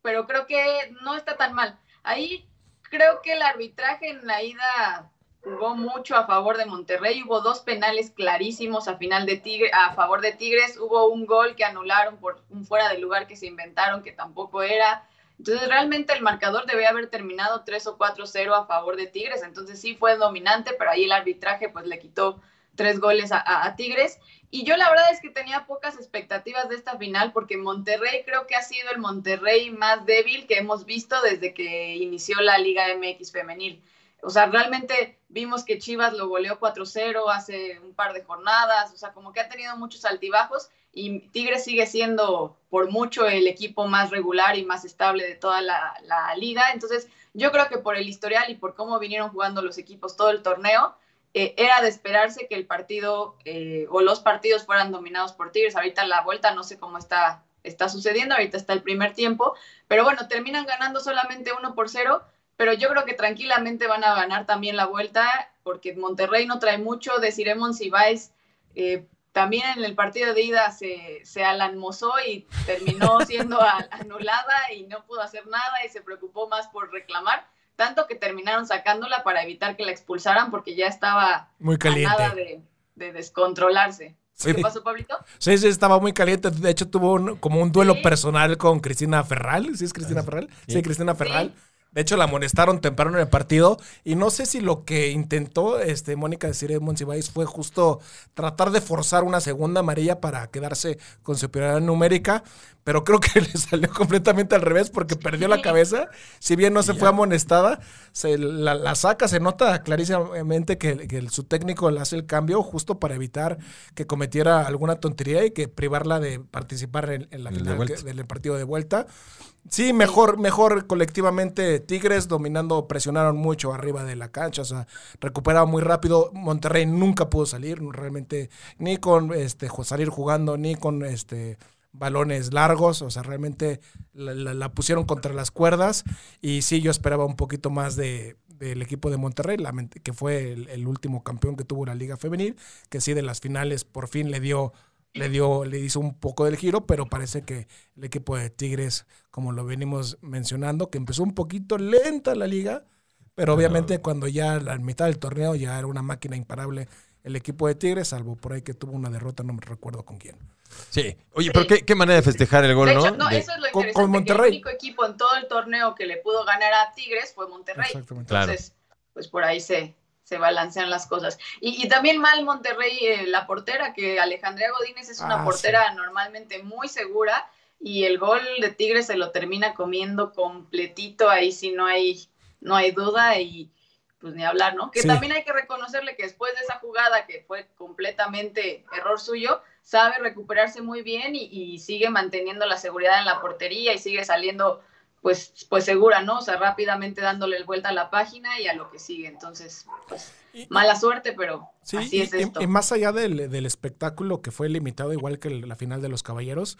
Speaker 7: pero creo que no está tan mal. Ahí creo que el arbitraje en la ida jugó mucho a favor de Monterrey, hubo dos penales clarísimos a final de Tigre, a favor de Tigres, hubo un gol que anularon por un fuera de lugar que se inventaron que tampoco era. Entonces realmente el marcador debe haber terminado 3 o 4-0 a favor de Tigres, entonces sí fue dominante, pero ahí el arbitraje pues le quitó tres goles a, a- a Tigres. Y yo la verdad es que tenía pocas expectativas de esta final porque Monterrey creo que ha sido el Monterrey más débil que hemos visto desde que inició la Liga MX femenil. O sea, realmente vimos que Chivas lo goleó 4-0 hace un par de jornadas, o sea, como que ha tenido muchos altibajos y Tigres sigue siendo por mucho el equipo más regular y más estable de toda la, liga. Entonces, yo creo que por el historial y por cómo vinieron jugando los equipos todo el torneo, eh, era de esperarse que el partido eh, o los partidos fueran dominados por Tigres. Ahorita la vuelta no sé cómo está, está sucediendo, ahorita está el primer tiempo, pero bueno, terminan ganando solamente uno por cero, pero yo creo que tranquilamente van a ganar también la vuelta porque Monterrey no trae mucho, decir Monsiváis eh, también en el partido de ida se, se alanmozó y terminó (laughs) siendo a- anulada y no pudo hacer nada y se preocupó más por reclamar, tanto que terminaron sacándola para evitar que la expulsaran porque ya estaba
Speaker 6: Muy
Speaker 7: a
Speaker 6: caliente.
Speaker 7: nada de, de descontrolarse.
Speaker 6: Sí.
Speaker 7: ¿Qué pasó, Pablito?
Speaker 6: Sí, sí, estaba muy caliente. De hecho, tuvo un- como un duelo
Speaker 7: Sí.
Speaker 6: personal con Cristina Ferral. ¿Sí es Cristina Ferral? Sí,
Speaker 5: Sí.
Speaker 6: Cristina Ferral.
Speaker 7: Sí.
Speaker 6: De hecho, la amonestaron temprano en el partido. Y no sé si lo que intentó este, Mónica decir Monsiváis fue justo tratar de forzar una segunda amarilla para quedarse con superioridad numérica. Pero creo que (laughs) le salió completamente al revés porque perdió la cabeza. Si bien no se fue amonestada, se la, la saca, se nota clarísimamente que, que el- su técnico le hace el cambio justo para evitar que cometiera alguna tontería y que privarla de participar en, en la
Speaker 5: de
Speaker 6: final del partido de vuelta. Sí, mejor, mejor colectivamente. Tigres dominando, presionaron mucho arriba de la cancha, o sea, recuperaba muy rápido. Monterrey nunca pudo salir, realmente, ni con este salir jugando, ni con este balones largos, o sea, realmente la, la- la pusieron contra las cuerdas. Y sí, yo esperaba un poquito más de del equipo de Monterrey, que fue el, el último campeón que tuvo la Liga Femenil, que sí de las finales por fin le dio le dio, le hizo un poco del giro, pero parece que el equipo de Tigres, como lo venimos mencionando, que empezó un poquito lenta la liga, pero obviamente cuando ya a la mitad del torneo ya era una máquina imparable el equipo de Tigres, salvo por ahí que tuvo una derrota, no me recuerdo con quién.
Speaker 5: Sí. Oye, pero qué, qué manera de festejar el gol,
Speaker 7: de
Speaker 5: ¿no?
Speaker 7: hecho, no,
Speaker 5: De-
Speaker 7: eso es lo
Speaker 6: con-
Speaker 7: interesante,
Speaker 6: con
Speaker 7: que
Speaker 6: Monterrey.
Speaker 7: el único equipo en todo el torneo que le pudo ganar a Tigres fue Monterrey.
Speaker 6: Exactamente.
Speaker 5: Claro.
Speaker 7: Entonces, pues por ahí se, se balancean las cosas. Y, y también mal Monterrey, eh, la portera, que Alejandría Godínez es una
Speaker 6: Ah,
Speaker 7: portera normalmente muy segura y el gol de Tigres se lo termina comiendo completito, ahí sí no hay, no hay duda y pues ni hablar, ¿no? Que
Speaker 6: Sí.
Speaker 7: también hay que reconocerle que después de esa jugada que fue completamente error suyo, sabe recuperarse muy bien y, y sigue manteniendo la seguridad en la portería y sigue saliendo pues, pues segura, ¿no? O sea, rápidamente dándole vuelta a la página y a lo que sigue. Entonces, pues, mala suerte, pero
Speaker 6: Sí,
Speaker 7: así es
Speaker 6: y-
Speaker 7: esto.
Speaker 6: y más allá del, del espectáculo que fue limitado, igual que la final de los caballeros,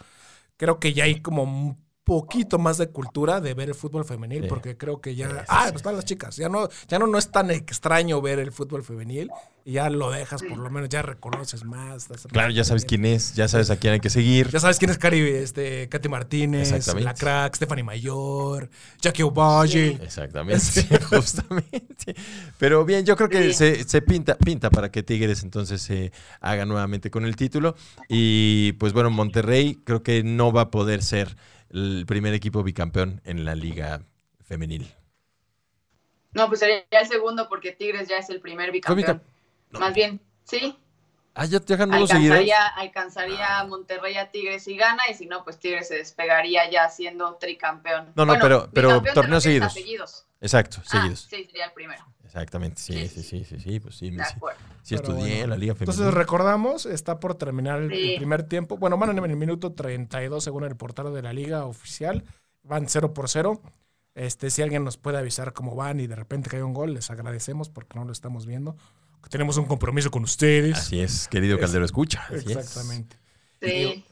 Speaker 6: creo que ya hay como un poquito más de cultura de ver el fútbol femenil,
Speaker 5: Sí.
Speaker 6: porque creo que ya...
Speaker 5: Sí, sí,
Speaker 6: ah,
Speaker 5: sí.
Speaker 6: pues están las chicas. Ya no, ya no, no es tan extraño ver el fútbol femenil y ya lo dejas, por lo menos ya reconoces más. estás-
Speaker 5: Claro, ya sabes quién es, ya sabes a quién hay que seguir.
Speaker 6: Ya sabes quién es Cari, este, Katy Martínez, la crack, Stephanie Mayor, Jackie Ovalle.
Speaker 5: Exactamente, (laughs) sí, justamente. Pero bien, yo creo que
Speaker 7: Sí.
Speaker 5: se, se pinta, pinta para que Tigres entonces se haga nuevamente con el título. Y pues bueno, Monterrey creo que no va a poder ser el primer equipo bicampeón en la liga femenil.
Speaker 7: No, pues sería el segundo porque Tigres ya es el primer bicampeón. Más bien, sí.
Speaker 5: Ah, ya te los seguidos.
Speaker 7: Alcanzaría, alcanzaría a Monterrey a Tigres y gana, y si no, pues Tigres se despegaría ya siendo tricampeón.
Speaker 5: No, no, pero- pero
Speaker 7: de
Speaker 5: torneos seguidos.
Speaker 7: seguidos.
Speaker 5: Exacto,
Speaker 7: Ah,
Speaker 5: seguidos.
Speaker 7: sí, sería el primero.
Speaker 5: Exactamente, sí, sí,
Speaker 7: Sí,
Speaker 5: sí, sí, sí, pues sí,
Speaker 7: De
Speaker 5: sí, sí estudié
Speaker 6: bueno.
Speaker 5: en la liga femenil.
Speaker 6: Entonces recordamos, está por terminar el,
Speaker 7: Sí.
Speaker 6: el primer tiempo. Bueno, van en el minuto 32 según el portal de la liga oficial. Van 0 por 0. Este, si alguien nos puede avisar cómo van y de repente cae un gol, les agradecemos porque no lo estamos viendo. Tenemos un compromiso con ustedes.
Speaker 5: Así es, querido
Speaker 6: Es-
Speaker 5: Caldero, escucha. así es.
Speaker 6: Exactamente.
Speaker 7: Sí,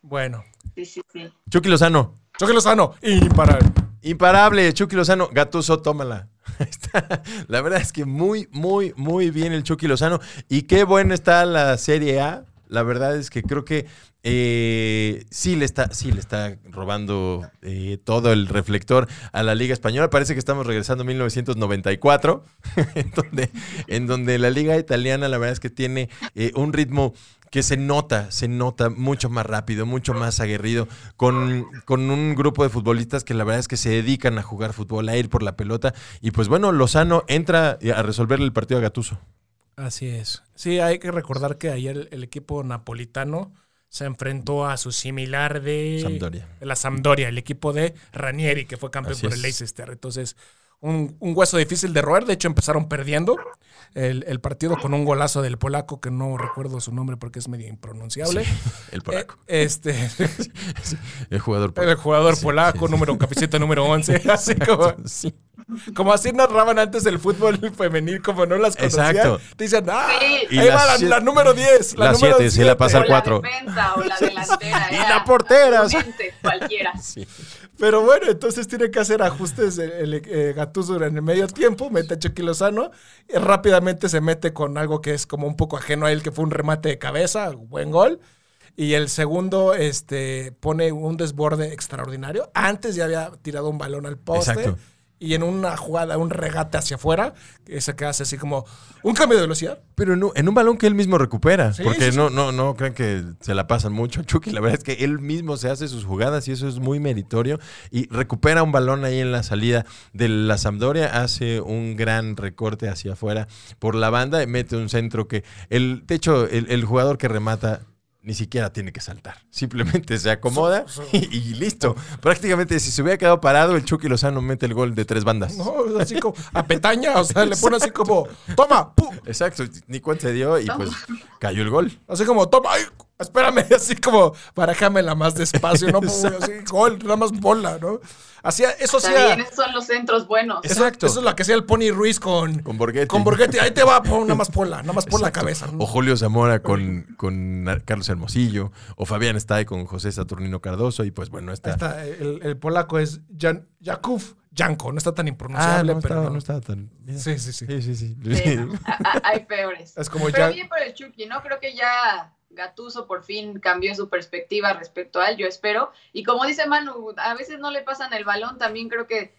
Speaker 6: Bueno,
Speaker 7: sí, sí, sí.
Speaker 5: Chucky Lozano,
Speaker 6: Choque Lozano, imparable.
Speaker 5: Imparable, Chucky Lozano, Gatuso, tómala. (laughs) La verdad es que muy, muy, muy bien el Chucky Lozano. Y qué buena está la Serie A. La verdad es que creo que eh, sí, le está, sí le está robando eh, todo el reflector a la Liga Española. Parece que estamos regresando a 1994, (laughs) en, donde, en donde la Liga Italiana la verdad es que tiene eh, un ritmo que se nota, se nota mucho más rápido, mucho más aguerrido, con, con un grupo de futbolistas que la verdad es que se dedican a jugar fútbol, a ir por la pelota. Y pues bueno, Lozano entra a resolverle el partido a Gatuso.
Speaker 6: Así es. Sí, hay que recordar que ayer el, el equipo napolitano se enfrentó a su similar de
Speaker 5: Sampdoria.
Speaker 6: la Sampdoria, el equipo de Ranieri, que fue campeón
Speaker 5: Así
Speaker 6: por el Leicester. Entonces, un, un hueso difícil de roer. De hecho, empezaron perdiendo el, el partido con un golazo del polaco, que no recuerdo su nombre porque es medio impronunciable. (laughs)
Speaker 5: El polaco.
Speaker 6: Eh, este, (laughs)
Speaker 5: el jugador (laughs)
Speaker 6: el jugador
Speaker 5: Sí,
Speaker 6: polaco, número camiseta número 11. Así como,
Speaker 5: Sí.
Speaker 6: Como así narraban antes el fútbol (laughs) femenil, como no las conocían.
Speaker 5: Exacto.
Speaker 6: Te dicen, ah,
Speaker 7: Sí.
Speaker 5: Y
Speaker 6: ahí
Speaker 5: las
Speaker 6: va la, la número 10. La,
Speaker 5: la
Speaker 6: número
Speaker 5: siete, sí la pasa al
Speaker 7: la
Speaker 5: cuatro.
Speaker 7: defensa o la delantera. (laughs)
Speaker 5: Y la portera, o sea.
Speaker 7: Cualquiera. (laughs)
Speaker 5: Sí.
Speaker 6: Pero bueno, entonces tiene que hacer ajustes el, el, eh, Gattuso en el medio tiempo, mete a Chucky Lozano y rápidamente se mete con algo que es como un poco ajeno a él, que fue un remate de cabeza, buen gol. Y el segundo este, pone un desborde extraordinario. Antes ya había tirado un balón al poste.
Speaker 5: Exacto.
Speaker 6: Y en una jugada, un regate hacia afuera, ese que hace así como un cambio de velocidad.
Speaker 5: Pero en un, en un balón que él mismo recupera.
Speaker 6: Sí,
Speaker 5: porque
Speaker 6: sí,
Speaker 5: no, no, no crean que se la pasan mucho. Chucky, la verdad es que él mismo se hace sus jugadas y eso es muy meritorio. Y recupera un balón ahí en la salida de la Sampdoria, hace un gran recorte hacia afuera por la banda, mete un centro que. El, de hecho, el, el jugador que remata. Ni siquiera tiene que saltar. Simplemente se acomoda (laughs) y, y listo. Prácticamente, si se hubiera quedado parado, el Chucky Lozano mete el gol de tres bandas.
Speaker 6: ¿no? Así como a petaña, o sea, le pone así como, (laughs) toma, ¡pum!
Speaker 5: Exacto, ni cuenta se dio y pues cayó el gol.
Speaker 6: Así como, toma, ay, espérame, (laughs) así como, barájamela más despacio, ¿no? Así, gol, nada más bola, ¿no? Hacía, eso
Speaker 7: Está
Speaker 6: hacía.
Speaker 7: esos son los centros buenos.
Speaker 5: Exacto.
Speaker 6: eso es lo que hacía el Pony Ruiz con,
Speaker 5: Con Borghetti.
Speaker 6: con Borghetti. Ahí te va, pon nada más pola, nada más por la cabeza. ¿no?
Speaker 5: O Julio Zamora con, con Carlos Hermosillo. O Fabián Stay con José Saturnino Cardoso. Y pues bueno, está.
Speaker 6: está, el, el polaco es Jan, Jakub Janko, no está tan
Speaker 5: Ah,
Speaker 6: impronunciable,
Speaker 5: no,
Speaker 6: pero
Speaker 5: estaba,
Speaker 6: no.
Speaker 5: no estaba tan. bien.
Speaker 6: Sí, sí, sí.
Speaker 5: Sí, sí, sí.
Speaker 7: No, hay peores.
Speaker 6: Es como
Speaker 7: Pero
Speaker 6: ya.
Speaker 7: bien por el Chucky, ¿no? Creo que ya Gatuso por fin cambió su perspectiva respecto a él, yo espero. Y como dice Manu, a veces no le pasan el balón, también creo que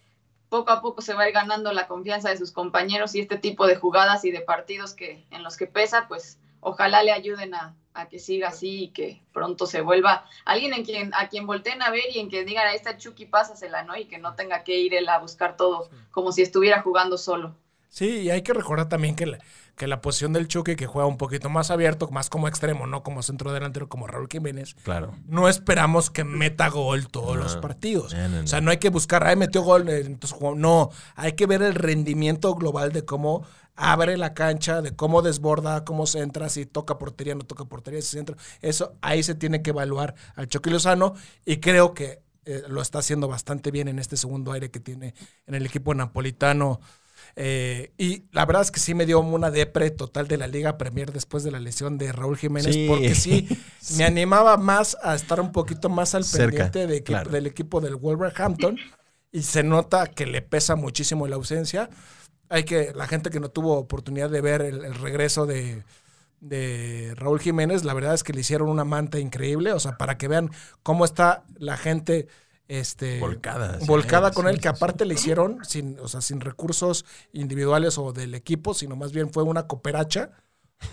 Speaker 7: poco a poco se va a ir ganando la confianza de sus compañeros y este tipo de jugadas y de partidos que en los que pesa, pues ojalá le ayuden a, a que siga así y que pronto se vuelva alguien en quien, a quien volteen a ver y en que digan, ahí está Chucky, pásasela, ¿no? Y que no tenga que ir él a buscar todo como si estuviera jugando solo.
Speaker 6: Sí, y hay que recordar también que la, que la posición del Chucky, que juega un poquito más abierto, más como extremo, no como centro delantero como Raúl Jiménez,
Speaker 5: Claro.
Speaker 6: no esperamos que meta gol todos los partidos.
Speaker 5: no, no, no.
Speaker 6: O sea, no hay que buscar, ay, metió gol, eh, entonces jugó. No, hay que ver el rendimiento global de cómo abre la cancha, de cómo desborda, cómo se entra, si toca portería, no toca portería, si se entra. Eso, ahí se tiene que evaluar al Chucky Lozano y creo que eh, lo está haciendo bastante bien en este segundo aire que tiene en el equipo napolitano. Eh, y la verdad es que sí me dio una depre total de la Liga Premier después de la lesión de Raúl Jiménez,
Speaker 5: Sí.
Speaker 6: porque (laughs) sí, me animaba más a estar un poquito más al
Speaker 5: Cerca,
Speaker 6: pendiente de equi-
Speaker 5: claro.
Speaker 6: del equipo del Wolverhampton y se nota que le pesa muchísimo la ausencia. Hay que, la gente que no tuvo oportunidad de ver el, el regreso de, de Raúl Jiménez, la verdad es que le hicieron una manta increíble, o sea, para que vean cómo está la gente este,
Speaker 5: Volcada, sí,
Speaker 6: volcada con él, que aparte le hicieron sin, o sea, sin recursos individuales o del equipo, sino más bien fue una cooperacha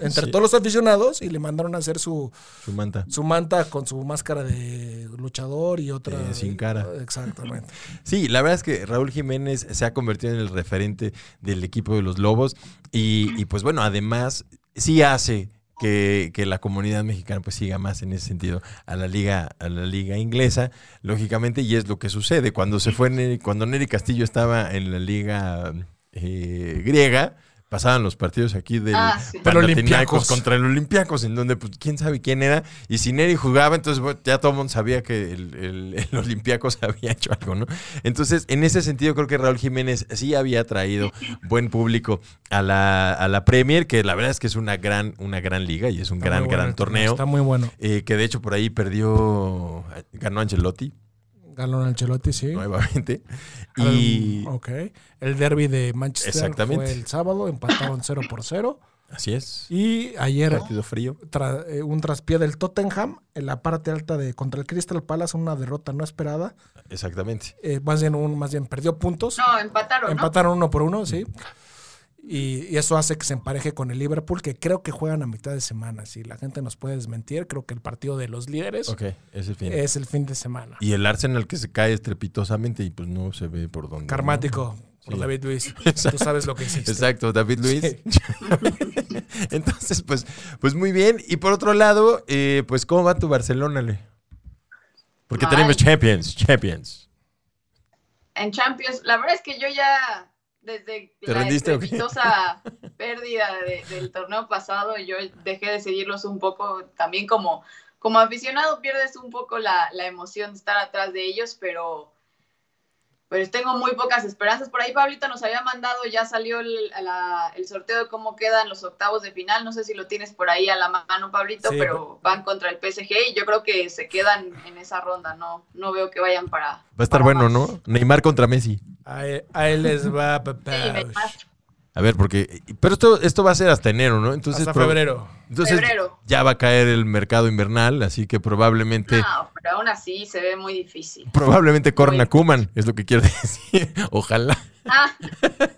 Speaker 6: entre
Speaker 5: Sí.
Speaker 6: todos los aficionados y le mandaron a hacer su,
Speaker 5: Su manta.
Speaker 6: su manta con su máscara de luchador y otra
Speaker 5: Eh, sin cara.
Speaker 6: Exactamente.
Speaker 5: Sí, la verdad es que Raúl Jiménez se ha convertido en el referente del equipo de los Lobos y, y, pues bueno, además sí hace que, que la comunidad mexicana pues siga más en ese sentido a la liga a la liga inglesa, lógicamente, y es lo que sucede cuando se fue Neri- cuando Neri Castillo estaba en la liga eh, griega. Pasaban los partidos aquí del
Speaker 7: Ah, sí.
Speaker 5: Panathinaikos contra el Olympiacos, en donde pues quién sabe quién era. Y si Neri jugaba, entonces bueno, ya todo el mundo sabía que el, el, el (laughs) Olympiacos había hecho algo, ¿no? Entonces, en ese sentido, creo que Raúl Jiménez sí había traído buen público a la, a la Premier, que la verdad es que es una gran, una gran liga y es un
Speaker 6: Está
Speaker 5: gran,
Speaker 6: bueno
Speaker 5: gran torneo.
Speaker 6: Está muy bueno.
Speaker 5: eh, que de hecho por ahí perdió, ganó Ancelotti
Speaker 6: Ganó Ancelotti, sí.
Speaker 5: nuevamente. Y
Speaker 6: Um, ok. El derby de Manchester
Speaker 5: Exactamente.
Speaker 6: fue el sábado, empataron 0 por 0.
Speaker 5: así es.
Speaker 6: Y ayer
Speaker 5: Partido frío.
Speaker 6: tra- eh, un traspié del Tottenham en la parte alta de contra el Crystal Palace, una derrota no esperada.
Speaker 5: Exactamente.
Speaker 6: Eh, más bien un, más bien perdió puntos.
Speaker 7: No, empataron, ¿no?
Speaker 6: Empataron uno por uno, sí. Y, y eso hace que se empareje con el Liverpool, que creo que juegan a mitad de semana. Si la gente nos puede desmentir, creo que el partido de los líderes
Speaker 5: es el fin.
Speaker 6: es el fin de semana.
Speaker 5: Y el Arsenal que se cae estrepitosamente y pues no se ve por dónde. ¿no?
Speaker 6: Karmático por
Speaker 5: Sí.
Speaker 6: David Luis. (laughs) Tú sabes lo que hiciste.
Speaker 5: Exacto, David Luis.
Speaker 6: Sí. (laughs)
Speaker 5: Entonces, pues, pues muy bien. Y por otro lado, eh, pues, ¿cómo va tu Barcelona, Le? Porque
Speaker 7: Mal.
Speaker 5: tenemos Champions, Champions.
Speaker 7: En Champions, la verdad es que yo ya, desde
Speaker 5: ¿Te
Speaker 7: la estrepitosa (laughs) pérdida de- del torneo pasado, yo dejé de seguirlos un poco, también como, como aficionado pierdes un poco la, la emoción de estar atrás de ellos, pero, pero tengo muy pocas esperanzas. Por ahí Pablito nos había mandado, ya salió el, la- el sorteo de cómo quedan los octavos de final, no sé si lo tienes por ahí a la mano, Pablito,
Speaker 6: Sí,
Speaker 7: pero van contra el PSG y yo creo que se quedan en esa ronda, no, no veo que vayan para...
Speaker 5: Va a estar bueno,
Speaker 7: más.
Speaker 5: ¿no? Neymar contra Messi.
Speaker 6: A él, a él les va (laughs) papá.
Speaker 5: A ver, porque. Pero esto, esto va a ser hasta enero, ¿no? Entonces,
Speaker 6: Hasta febrero.
Speaker 5: Entonces,
Speaker 7: Febrero.
Speaker 5: ya va a caer el mercado invernal, así que probablemente.
Speaker 7: No, pero aún así se ve muy difícil.
Speaker 5: Probablemente corran
Speaker 7: Muy
Speaker 5: a Kuman, es lo que quiero (laughs) decir. Ojalá.
Speaker 7: Ah, (laughs)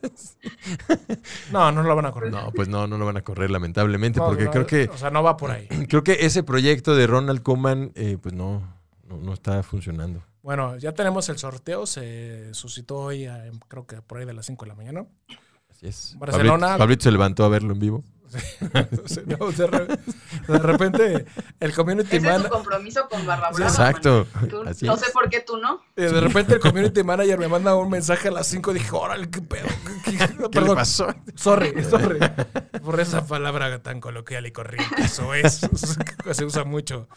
Speaker 6: No, no lo van a correr.
Speaker 5: No, pues no, no lo van a correr, lamentablemente,
Speaker 6: No,
Speaker 5: porque
Speaker 6: no,
Speaker 5: creo que
Speaker 6: O sea, no va por ahí. (clears throat)
Speaker 5: creo que ese proyecto de Ronald Koeman, eh, pues no, no, no está funcionando.
Speaker 6: Bueno, ya tenemos el sorteo. Se suscitó hoy, creo que por ahí de las 5 de la mañana.
Speaker 5: Así es.
Speaker 6: Barcelona-
Speaker 5: Pablito, Pablito se levantó a verlo en vivo. (laughs)
Speaker 6: No, de, re- de repente, el community
Speaker 7: ese es
Speaker 6: man,
Speaker 7: tu compromiso con Barra Brava,
Speaker 5: Exacto.
Speaker 7: mano. Tú-
Speaker 5: Así
Speaker 7: no
Speaker 5: es.
Speaker 7: sé por qué tú no.
Speaker 6: de repente el community manager me manda un mensaje a las 5 y dije, órale, qué pedo. ¿Qué, qué-
Speaker 5: ¿Qué le
Speaker 6: perdón,
Speaker 5: pasó?
Speaker 6: Sorry, sorry. (laughs) Por esa palabra tan coloquial y corriente. Eso es. (laughs) Se usa mucho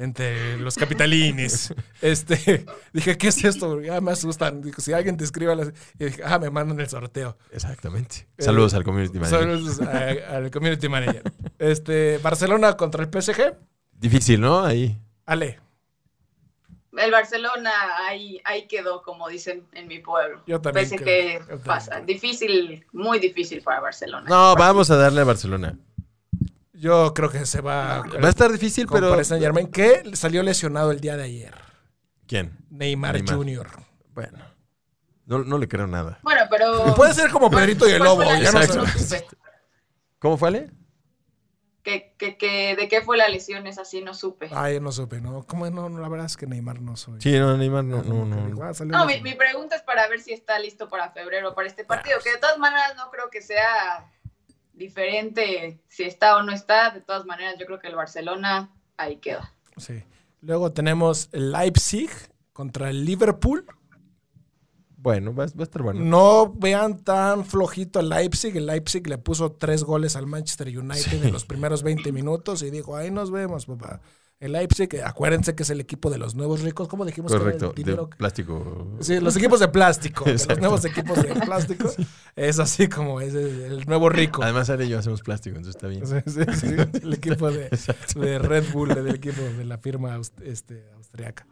Speaker 6: entre los capitalines. (laughs) Este, dije, ¿qué es esto? Ya me asustan. Dijo, si alguien te escribe, a las- y dije, ah, me mandan el sorteo.
Speaker 5: Exactamente. Saludos al community manager.
Speaker 6: Saludos a- al community manager. Este, Barcelona contra el PSG.
Speaker 5: Difícil, ¿no? Ahí.
Speaker 6: Ale,
Speaker 7: El Barcelona ahí, ahí quedó, como dicen en mi pueblo.
Speaker 6: Yo también
Speaker 7: Pese
Speaker 6: creo.
Speaker 7: que pasa. Difícil, muy difícil para Barcelona.
Speaker 5: No, vamos a darle a Barcelona.
Speaker 6: Yo creo que se va
Speaker 5: Va a estar difícil,
Speaker 6: con
Speaker 5: pero.
Speaker 6: Paris Saint-Germain, que salió lesionado el día de ayer.
Speaker 5: ¿Quién?
Speaker 6: Neymar,
Speaker 5: Neymar.
Speaker 6: Jr.
Speaker 5: Bueno. No, no le creo nada.
Speaker 7: Bueno, pero...
Speaker 6: Puede ser como Pedrito y el
Speaker 7: ¿Cuál
Speaker 6: Lobo. Ya no sé.
Speaker 7: No.
Speaker 5: ¿Cómo fue, Ale?
Speaker 7: ¿Qué- qué- qué- ¿De qué fue la lesión? Es así, no supe.
Speaker 6: Ay, no supe, ¿no? ¿Cómo no? no, La verdad es que Neymar no soy.
Speaker 5: Sí, no, Neymar, no, no, no.
Speaker 6: Ah, salió
Speaker 7: No, mi, mi pregunta es para ver si está listo para febrero, para este partido, que de todas maneras no creo que sea diferente si está o no está. De todas maneras, yo creo que el Barcelona ahí queda.
Speaker 6: Sí. Luego tenemos el Leipzig contra el Liverpool.
Speaker 5: Bueno, va, va a estar bueno.
Speaker 6: No vean tan flojito al Leipzig. El Leipzig le puso tres goles al Manchester United
Speaker 5: Sí.
Speaker 6: en los primeros 20 minutos y dijo, ahí nos vemos, papá. El Leipzig, eh, acuérdense que es el equipo de los nuevos ricos. ¿Cómo dijimos que era el
Speaker 5: Correcto, de
Speaker 6: dinero?
Speaker 5: plástico.
Speaker 6: Sí, los equipos de plástico. de los nuevos equipos de plástico. (laughs) Es así como es el, nuevo rico.
Speaker 5: Además, Ale y yo hacemos plástico, entonces está bien.
Speaker 6: Sí, sí, sí, el equipo de, de Red Bull, del equipo de la firma este, austriaca.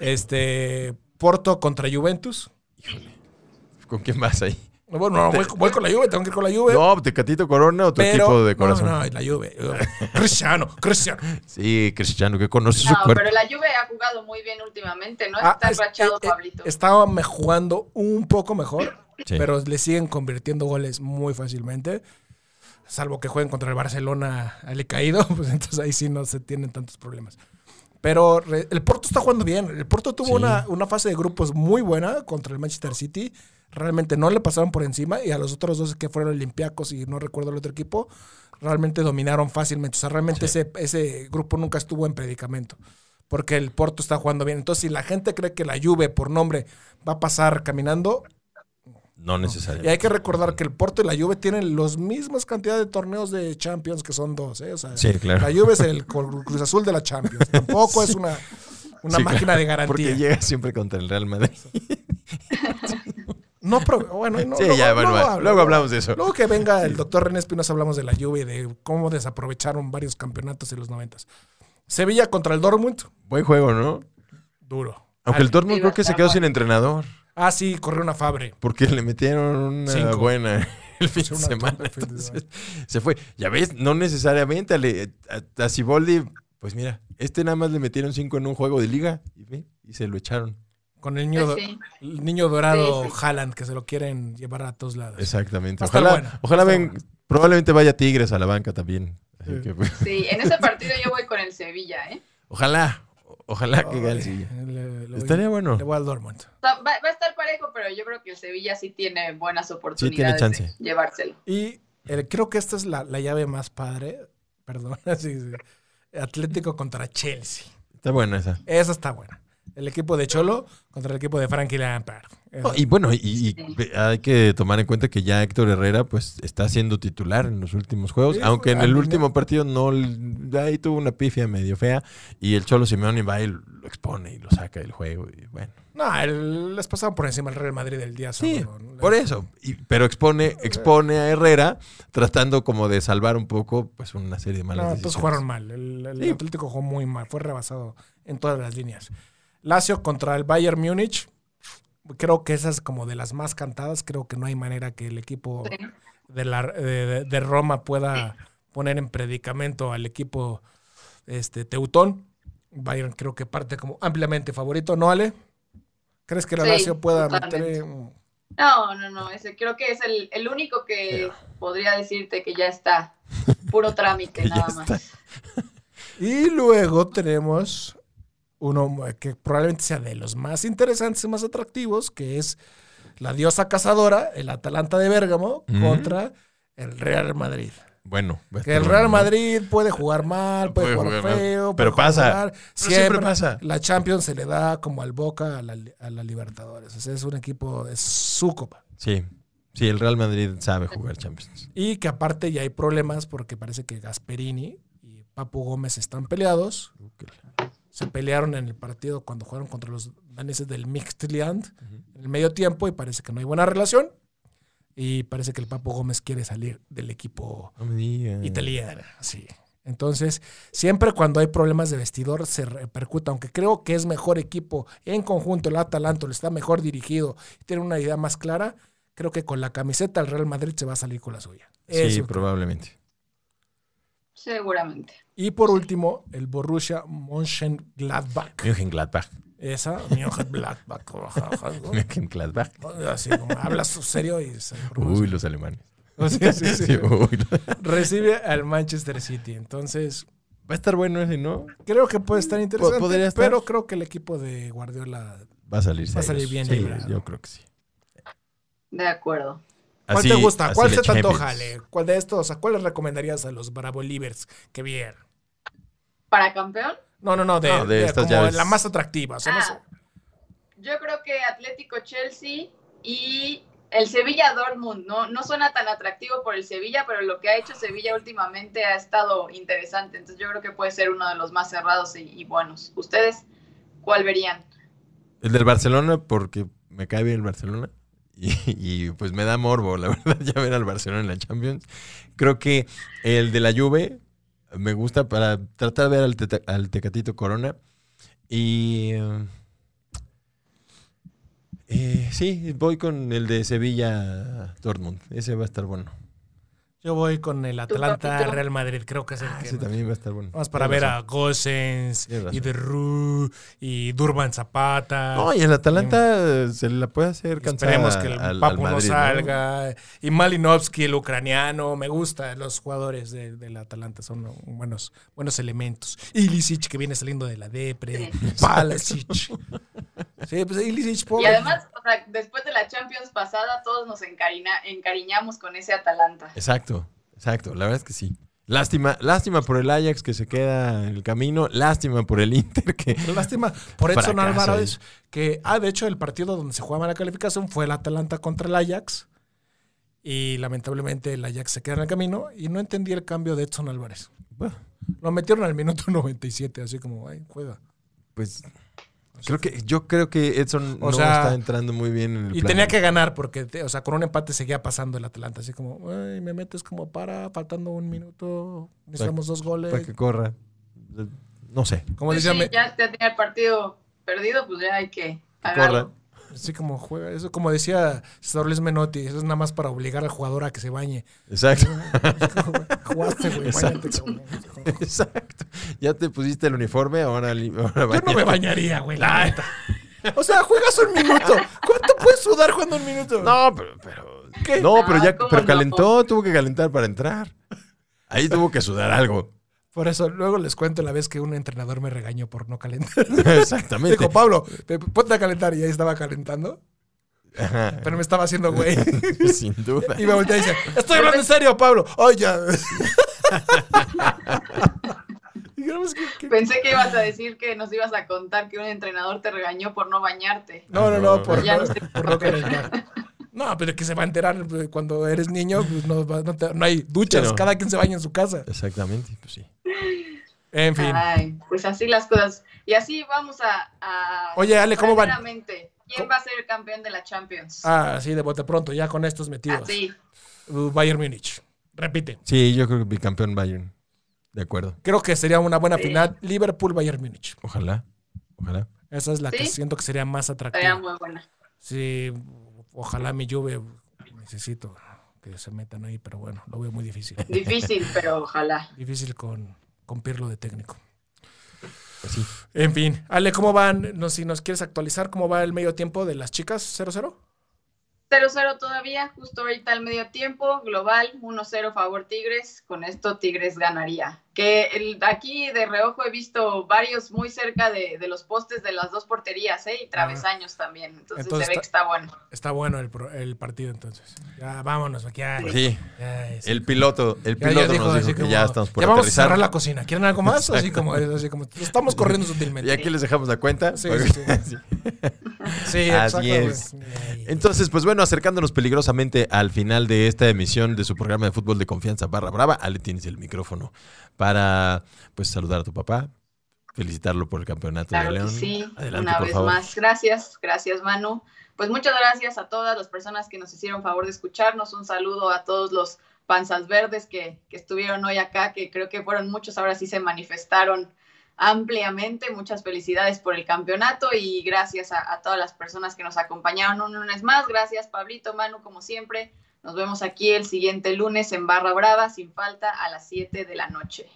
Speaker 6: Este, Porto contra Juventus.
Speaker 5: ¿Con quién vas ahí?
Speaker 6: Bueno, no, voy, voy con la Juve, tengo que ir con la Juve.
Speaker 5: No, Tecatito Corona o tu
Speaker 6: pero,
Speaker 5: equipo de corazón.
Speaker 6: No, no, la Juve. Cristiano, Cristiano.
Speaker 5: Sí, Cristiano, que conoce su
Speaker 7: No,
Speaker 5: cuerpo.
Speaker 7: pero la Juve ha jugado muy bien últimamente, ¿no?
Speaker 6: Ah,
Speaker 7: Está
Speaker 6: es-
Speaker 7: enrachado,
Speaker 6: eh,
Speaker 7: Pablito.
Speaker 6: Estaba jugando un poco mejor,
Speaker 5: Sí.
Speaker 6: pero le siguen convirtiendo goles muy fácilmente. Salvo que jueguen contra el Barcelona al caído, (laughs) pues entonces ahí sí no se tienen tantos problemas. Pero re- el Porto está jugando bien. El Porto tuvo
Speaker 5: Sí.
Speaker 6: una, una fase de grupos muy buena contra el Manchester City. Realmente no le pasaron por encima. Y a los otros dos que fueron Olympiacos y no recuerdo el otro equipo, realmente dominaron fácilmente. O sea, realmente ese, ese grupo nunca estuvo en predicamento. Porque el Porto está jugando bien. Entonces, si la gente cree que la Juve por nombre va a pasar caminando,
Speaker 5: No
Speaker 6: y
Speaker 5: necesariamente.
Speaker 6: hay que recordar que el Porto y la Juve tienen los mismas cantidad de torneos de Champions que son dos. ¿eh? O sea,
Speaker 5: Sí, claro.
Speaker 6: La Juve es el Cruz Azul de la Champions. Tampoco (laughs) es una, una
Speaker 5: Sí,
Speaker 6: máquina
Speaker 5: claro,
Speaker 6: de garantía.
Speaker 5: Porque llega siempre contra el Real Madrid. (laughs)
Speaker 6: No, pero bueno, no,
Speaker 5: Sí,
Speaker 6: luego-
Speaker 5: ya, bueno,
Speaker 6: luego
Speaker 5: va.
Speaker 6: hablo,
Speaker 5: Luego hablamos de eso.
Speaker 6: Luego que venga el doctor René Espinosa hablamos de la Juve y de cómo desaprovecharon varios campeonatos en los noventas. Sevilla contra el Dortmund,
Speaker 5: Buen juego, ¿no?
Speaker 6: duro.
Speaker 5: Aunque el Dortmund creo que se quedó sin entrenador.
Speaker 6: Ah, sí, corrió una Fabre.
Speaker 5: Porque le metieron una
Speaker 6: Cinco.
Speaker 5: buena el (laughs) fin de
Speaker 6: una
Speaker 5: semana.
Speaker 6: torre el fin de
Speaker 5: entonces, se fue. Ya ves, no necesariamente a, a Siboldi, pues mira, este nada más le metieron cinco en un juego de liga y se lo echaron.
Speaker 6: Con el niño,
Speaker 7: Pues sí.
Speaker 6: el niño dorado
Speaker 7: Sí, sí.
Speaker 6: Haaland, que se lo quieren llevar a todos lados.
Speaker 5: Exactamente. Ojalá,
Speaker 6: buena,
Speaker 5: ojalá ven, probablemente vaya Tigres a la banca también. Así
Speaker 6: Sí.
Speaker 5: que, pues,
Speaker 7: Sí, en ese partido yo voy con el Sevilla, ¿eh?
Speaker 5: ojalá, ojalá que gane el Sevilla.
Speaker 6: le- le voy-
Speaker 5: Estaría bueno.
Speaker 6: Le voy al Dortmund.
Speaker 7: O sea, va, va a estar parejo, pero yo creo que el Sevilla sí tiene buenas oportunidades
Speaker 5: chance.
Speaker 7: de llevárselo.
Speaker 6: Y eh, creo que esta es la, la llave más padre. (laughs) Perdón. (laughs) sí, sí. Atlético contra Chelsea.
Speaker 5: Está buena esa.
Speaker 6: Esa está buena. El equipo de Cholo contra el equipo de Frankie Lampard.
Speaker 5: No, y bueno, y, hay que tomar en cuenta que ya Héctor Herrera pues está siendo titular en los últimos juegos,
Speaker 6: Sí,
Speaker 5: aunque en el último partido no ahí tuvo una pifia medio fea y el Cholo Simeone va y lo expone y lo saca del juego y bueno.
Speaker 6: No, el- les pasaban por encima el Real Madrid el día
Speaker 5: Sí.
Speaker 6: ¿no?
Speaker 5: por eso, y- pero expone expone a Herrera tratando como de salvar un poco pues una serie de malas
Speaker 6: No, entonces
Speaker 5: decisiones.
Speaker 6: jugaron mal. El, el
Speaker 5: Sí.
Speaker 6: Atlético jugó muy mal. Fue rebasado en todas las líneas. Lazio contra el Bayern Múnich. Creo que esa es como de las más cantadas. Creo que no hay manera que el equipo
Speaker 7: Sí.
Speaker 6: de, la, de, de Roma pueda poner en predicamento al equipo este, Teutón. Bayern creo que parte como ampliamente favorito, ¿no, Ale? ¿Crees que la
Speaker 7: Sí,
Speaker 6: Lazio pueda
Speaker 7: totalmente.
Speaker 6: meter
Speaker 7: No, no, no, ese creo que es el, el único que podría decirte que ya está puro trámite (laughs) nada más.
Speaker 5: está. (laughs)
Speaker 6: Y luego tenemos uno que probablemente sea de los más interesantes y más atractivos, que es la diosa cazadora, el Atalanta de Bérgamo,
Speaker 5: Mm.
Speaker 6: contra el Real Madrid.
Speaker 5: Bueno,
Speaker 6: Que el Real. Madrid puede jugar mal, puede,
Speaker 5: Puede
Speaker 6: jugar, feo,
Speaker 5: pero
Speaker 6: puede
Speaker 5: pasa.
Speaker 6: jugar-
Speaker 5: siempre pasa.
Speaker 6: La Champions se le da como al Boca a la, a la Libertadores. O sea, es un equipo, es su copa.
Speaker 5: Sí. Sí, el Real Madrid sabe jugar Champions.
Speaker 6: Y que aparte ya hay problemas porque parece que Gasperini y Papu Gómez están peleados. Se pelearon en el partido cuando jugaron contra los daneses del Mixtland en el medio tiempo y parece que no hay buena relación. Y parece que el Papu Gómez quiere salir del equipo italiano. Sí. Entonces, siempre cuando hay problemas de vestidor se repercuta, aunque creo que es mejor equipo en conjunto, el Atalanta está mejor dirigido, tiene una idea más clara, creo que con la camiseta el Real Madrid se va a salir con la suya.
Speaker 5: Sí,
Speaker 6: Eso
Speaker 5: probablemente.
Speaker 7: Seguramente.
Speaker 6: Y por último, el Borussia Mönchengladbach.
Speaker 5: Mönchengladbach.
Speaker 6: Esa, (laughs) Mönchengladbach.
Speaker 5: Mönchengladbach.
Speaker 6: Así como hablas serio y se.
Speaker 5: Uy, los alemanes. (laughs)
Speaker 6: Sí, sí, sí.
Speaker 5: Sí, uy, lo-
Speaker 6: Recibe al Manchester City. Entonces,
Speaker 5: Va a estar bueno ese, ¿no?
Speaker 6: creo que puede estar interesante.
Speaker 5: estar.
Speaker 6: Pero creo que el equipo de Guardiola
Speaker 5: Va a salir
Speaker 6: Va a salir
Speaker 5: serios.
Speaker 6: bien
Speaker 5: Sí,
Speaker 6: librado.
Speaker 5: yo creo que sí.
Speaker 7: De acuerdo.
Speaker 6: ¿Cuál
Speaker 5: Así-
Speaker 6: te gusta? ¿Cuál se te antoja. Ale? ¿Cuál de estos? ¿A cuál les recomendarías a los Bravo Livers que vieran?
Speaker 7: ¿Para campeón?
Speaker 6: No, no, no, de,
Speaker 5: No, de
Speaker 6: de
Speaker 5: estas
Speaker 6: como
Speaker 5: llaves.
Speaker 6: la más atractiva. o sea, no sé.
Speaker 7: Ah, yo creo que Atlético Chelsea y el Sevilla Dortmund no, no suena tan atractivo por el Sevilla, pero lo que ha hecho Sevilla últimamente ha estado interesante. Entonces yo creo que puede ser uno de los más cerrados y, y buenos. ¿Ustedes cuál verían?
Speaker 5: El del Barcelona, porque me cae bien el Barcelona. Y, pues me da morbo, la (laughs) verdad, ya ver al Barcelona en la Champions. Creo que el de la Juve me gusta para tratar de ver al, Teta- al Tecatito Corona. Y eh, sí, voy con el de Sevilla Dortmund. Ese va a estar bueno.
Speaker 6: Yo voy con el Atlanta? Real Madrid, creo que es el
Speaker 5: Ah,
Speaker 6: que.
Speaker 5: ese también va a estar bueno.
Speaker 6: Vamos para
Speaker 5: Tienes
Speaker 6: ver a
Speaker 5: razón.
Speaker 6: Gosens
Speaker 5: Tienes razón.
Speaker 6: y y Durban Zapata.
Speaker 5: No, y el Atalanta se la puede hacer cansar
Speaker 6: Esperemos que el
Speaker 5: al- al
Speaker 6: Papu no salga. Y Malinovsky, el ucraniano. Me gusta. Los jugadores de- del Atalanta son buenos, buenos elementos. Ilicic, que viene saliendo de la depre. (laughs) Palasic. Sí, pues Ilicic,
Speaker 7: Y
Speaker 6: pobre.
Speaker 7: además, o sea, después de la Champions pasada, todos nos encarina- encariñamos con ese Atalanta.
Speaker 5: Exacto, exacto. La verdad es que sí. Lástima, lástima por el Ajax que se queda en el camino. Lástima por el Inter que. (laughs)
Speaker 6: Lástima por Edson Álvarez, que, ah, de hecho, el partido donde se jugaba la calificación fue el Atalanta contra el Ajax. Y lamentablemente el Ajax se queda en el camino. Y no entendí el cambio de Edson Álvarez. Lo metieron al minuto (laughs) 97, así como, ay, juega.
Speaker 5: pues creo que yo creo que Edson
Speaker 6: O
Speaker 5: no
Speaker 6: sea,
Speaker 5: está entrando muy bien en el
Speaker 6: Y
Speaker 5: plan.
Speaker 6: tenía que ganar porque, o sea, con un empate seguía pasando el Atalanta. Así como, ay, me metes como para, faltando un minuto, necesitamos dos goles.
Speaker 5: para que corra. No sé.
Speaker 6: Como
Speaker 7: Pues
Speaker 6: decía,
Speaker 7: sí,
Speaker 6: me-
Speaker 7: ya, ya tenía el partido perdido, pues ya hay que
Speaker 5: corra.
Speaker 6: Así como juega. Eso como decía César Luis Menotti, eso es nada más para obligar al jugador a que se bañe.
Speaker 5: Exacto. (laughs)
Speaker 6: Jugaste, güey,
Speaker 5: Exacto.
Speaker 6: bañate, cabrón. (laughs)
Speaker 5: Exacto. Ya te pusiste el uniforme, ahora, ahora
Speaker 6: Yo no me bañaría, güey, la neta. (laughs) O sea, juegas un minuto. ¿Cuánto puedes sudar jugando un minuto?
Speaker 5: No, pero, pero
Speaker 6: ¿Qué?
Speaker 5: no, pero ya
Speaker 7: ¿cómo
Speaker 5: pero
Speaker 7: no?
Speaker 5: calentó, tuvo que calentar para entrar. Ahí tuvo que sudar algo.
Speaker 6: Por eso, luego les cuento la vez que un entrenador me regañó por no calentar. (laughs) (laughs)
Speaker 5: Exactamente.
Speaker 6: Dijo, Pablo, ponte a calentar. Y ahí estaba calentando.
Speaker 5: Ajá.
Speaker 6: Pero me estaba haciendo güey. (laughs)
Speaker 5: Sin duda.
Speaker 6: Y me volteé y dice, estoy hablando en serio, Pablo. Digamos que- que-
Speaker 7: Pensé que ibas a decir que nos ibas a contar que un entrenador te regañó por no bañarte.
Speaker 6: No, no, no, por,
Speaker 7: Ya
Speaker 6: no,
Speaker 7: no
Speaker 6: por no calentar. No, pero que se va a enterar pues, cuando eres niño, pues no, va- no te- no hay duchas,
Speaker 5: Sí, no.
Speaker 6: cada quien se baña en su casa.
Speaker 5: Exactamente, pues sí.
Speaker 6: En fin.
Speaker 7: Ay, pues así las cosas. Y así vamos a. a
Speaker 6: Oye, Ale, ¿cómo van?
Speaker 7: ¿Quién va a ser el campeón de la Champions?
Speaker 6: Ah, sí, de bote pronto, ya con estos metidos.
Speaker 7: Así.
Speaker 6: Uh, Bayern Múnich. Repite.
Speaker 5: Sí, yo creo que bicampeón Bayern. De acuerdo.
Speaker 6: Creo que sería una buena
Speaker 7: Sí.
Speaker 6: final. Liverpool-Bayern Múnich.
Speaker 5: Ojalá. Ojalá.
Speaker 6: Esa es la que
Speaker 7: ¿Sí?
Speaker 6: siento que sería más
Speaker 7: Estaría
Speaker 6: atractiva.
Speaker 7: muy buena.
Speaker 6: Sí, ojalá mi Juve necesito que se metan ahí, pero bueno, lo veo muy difícil.
Speaker 7: Difícil, pero ojalá.
Speaker 6: Difícil con, con Pirlo de técnico.
Speaker 5: Pues sí.
Speaker 6: En fin, Ale, ¿cómo van? No, si nos quieres actualizar, ¿cómo va el medio tiempo de las chicas? ¿0-0?
Speaker 7: 0-0 todavía, justo ahorita al medio tiempo, global, 1-0 favor Tigres, con esto Tigres ganaría. Que el, aquí de reojo he visto varios muy cerca de, de los postes de las dos porterías, ¿eh? Y travesaños también, entonces,
Speaker 6: Entonces
Speaker 7: se ve
Speaker 6: está-
Speaker 7: que está bueno.
Speaker 6: Está bueno el, pro- el partido entonces. Ya, vámonos, aquí. Ya,
Speaker 5: Sí.
Speaker 6: ya, sí.
Speaker 5: El piloto, el
Speaker 6: Ya- ya
Speaker 5: piloto
Speaker 6: dijo
Speaker 5: nos dijo que
Speaker 6: como,
Speaker 5: ya estamos por
Speaker 6: ya vamos a cerrar la cocina. ¿Quieren algo más? Así como, así como estamos corriendo sutilmente.
Speaker 5: Y aquí les dejamos la cuenta.
Speaker 6: Sí, sí, sí. (laughs) Sí,
Speaker 5: Así es. Entonces, pues bueno, acercándonos peligrosamente al final de esta emisión de su programa de fútbol de confianza barra brava, Ale tienes el micrófono para pues saludar a tu papá, felicitarlo por el campeonato
Speaker 7: Claro
Speaker 5: de
Speaker 7: que
Speaker 5: León.
Speaker 7: sí,
Speaker 5: Adelante,
Speaker 7: una
Speaker 5: por
Speaker 7: vez
Speaker 5: favor.
Speaker 7: más. Gracias, gracias Manu. Pues muchas gracias a todas las personas que nos hicieron favor de escucharnos. Un saludo a todos los panzas verdes que, que estuvieron hoy acá, que creo que fueron muchos, ahora sí se manifestaron ampliamente. Muchas felicidades por el campeonato y gracias a, a todas las personas que nos acompañaron un lunes más. Gracias Pablito, Manu, como siempre. Nos vemos aquí el siguiente lunes en Barra Brava, sin falta, a las 7 de la noche.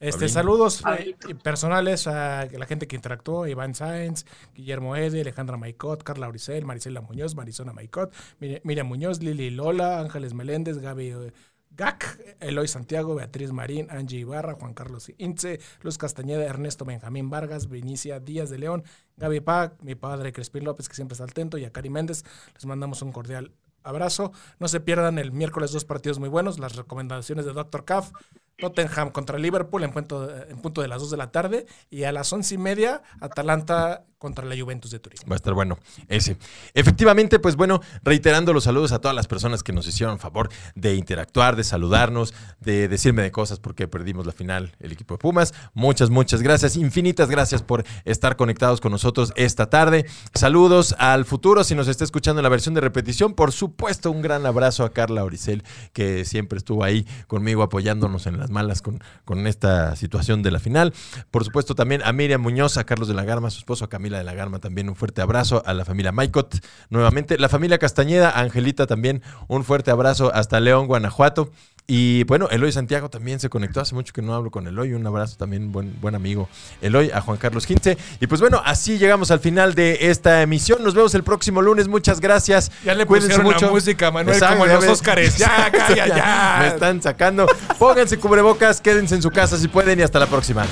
Speaker 6: Este, saludos eh, personales a la gente que interactuó, Iván Sáenz, Guillermo Ede, Alejandra Maicot, Carla Auricel, Marisela Muñoz, Marisona Maicot, Mir- Miriam Muñoz, Lili Lola, Ángeles Meléndez, Gaby eh, Gac, Eloy Santiago, Beatriz Marín, Angie Ibarra, Juan Carlos Ince, Luz Castañeda, Ernesto Benjamín Vargas, Vinicia Díaz de León, Gaby Pac, mi padre Crespín López, que siempre está atento, y a Cari Méndez, les mandamos un cordial abrazo. No se pierdan el miércoles dos partidos muy buenos, las recomendaciones de Dr. Caf, Tottenham contra Liverpool en punto, en punto de las 2 de la tarde. Y a las once y media, Atalanta contra la Juventus de Turín.
Speaker 5: Va a estar bueno ese. Efectivamente, pues bueno, reiterando los saludos a todas las personas que nos hicieron favor de interactuar, de saludarnos, de decirme de cosas porque perdimos la final el equipo de Pumas. Muchas, muchas gracias. Infinitas gracias por estar conectados con nosotros esta tarde. Saludos al futuro si nos está escuchando en la versión de repetición. Por supuesto, un gran abrazo a Carla Oricel, que siempre estuvo ahí conmigo apoyándonos en las malas con, con esta situación de la final. Por supuesto, también a Miriam Muñoz, a Carlos de la Garma, a su esposo, a Camila de la Garma, también un fuerte abrazo. A la familia Maicot, nuevamente. La familia Castañeda, Angelita también, un fuerte abrazo hasta León, Guanajuato. Y bueno, Eloy Santiago también se conectó. Hace mucho que no hablo con Eloy. Un abrazo también, buen, buen amigo Eloy, a Juan Carlos Quince. Y pues bueno, así llegamos al final de esta emisión. Nos vemos el próximo lunes. Muchas gracias.
Speaker 6: Ya le
Speaker 5: Cuídense
Speaker 6: pusieron
Speaker 5: mucho.
Speaker 6: la música, Manuel,
Speaker 5: Exacto,
Speaker 6: como en
Speaker 5: ya
Speaker 6: los. Óscares. Ya, (laughs) calla, ya.
Speaker 5: Me están sacando. Pónganse cubrebocas, quédense en su casa si pueden y hasta la próxima.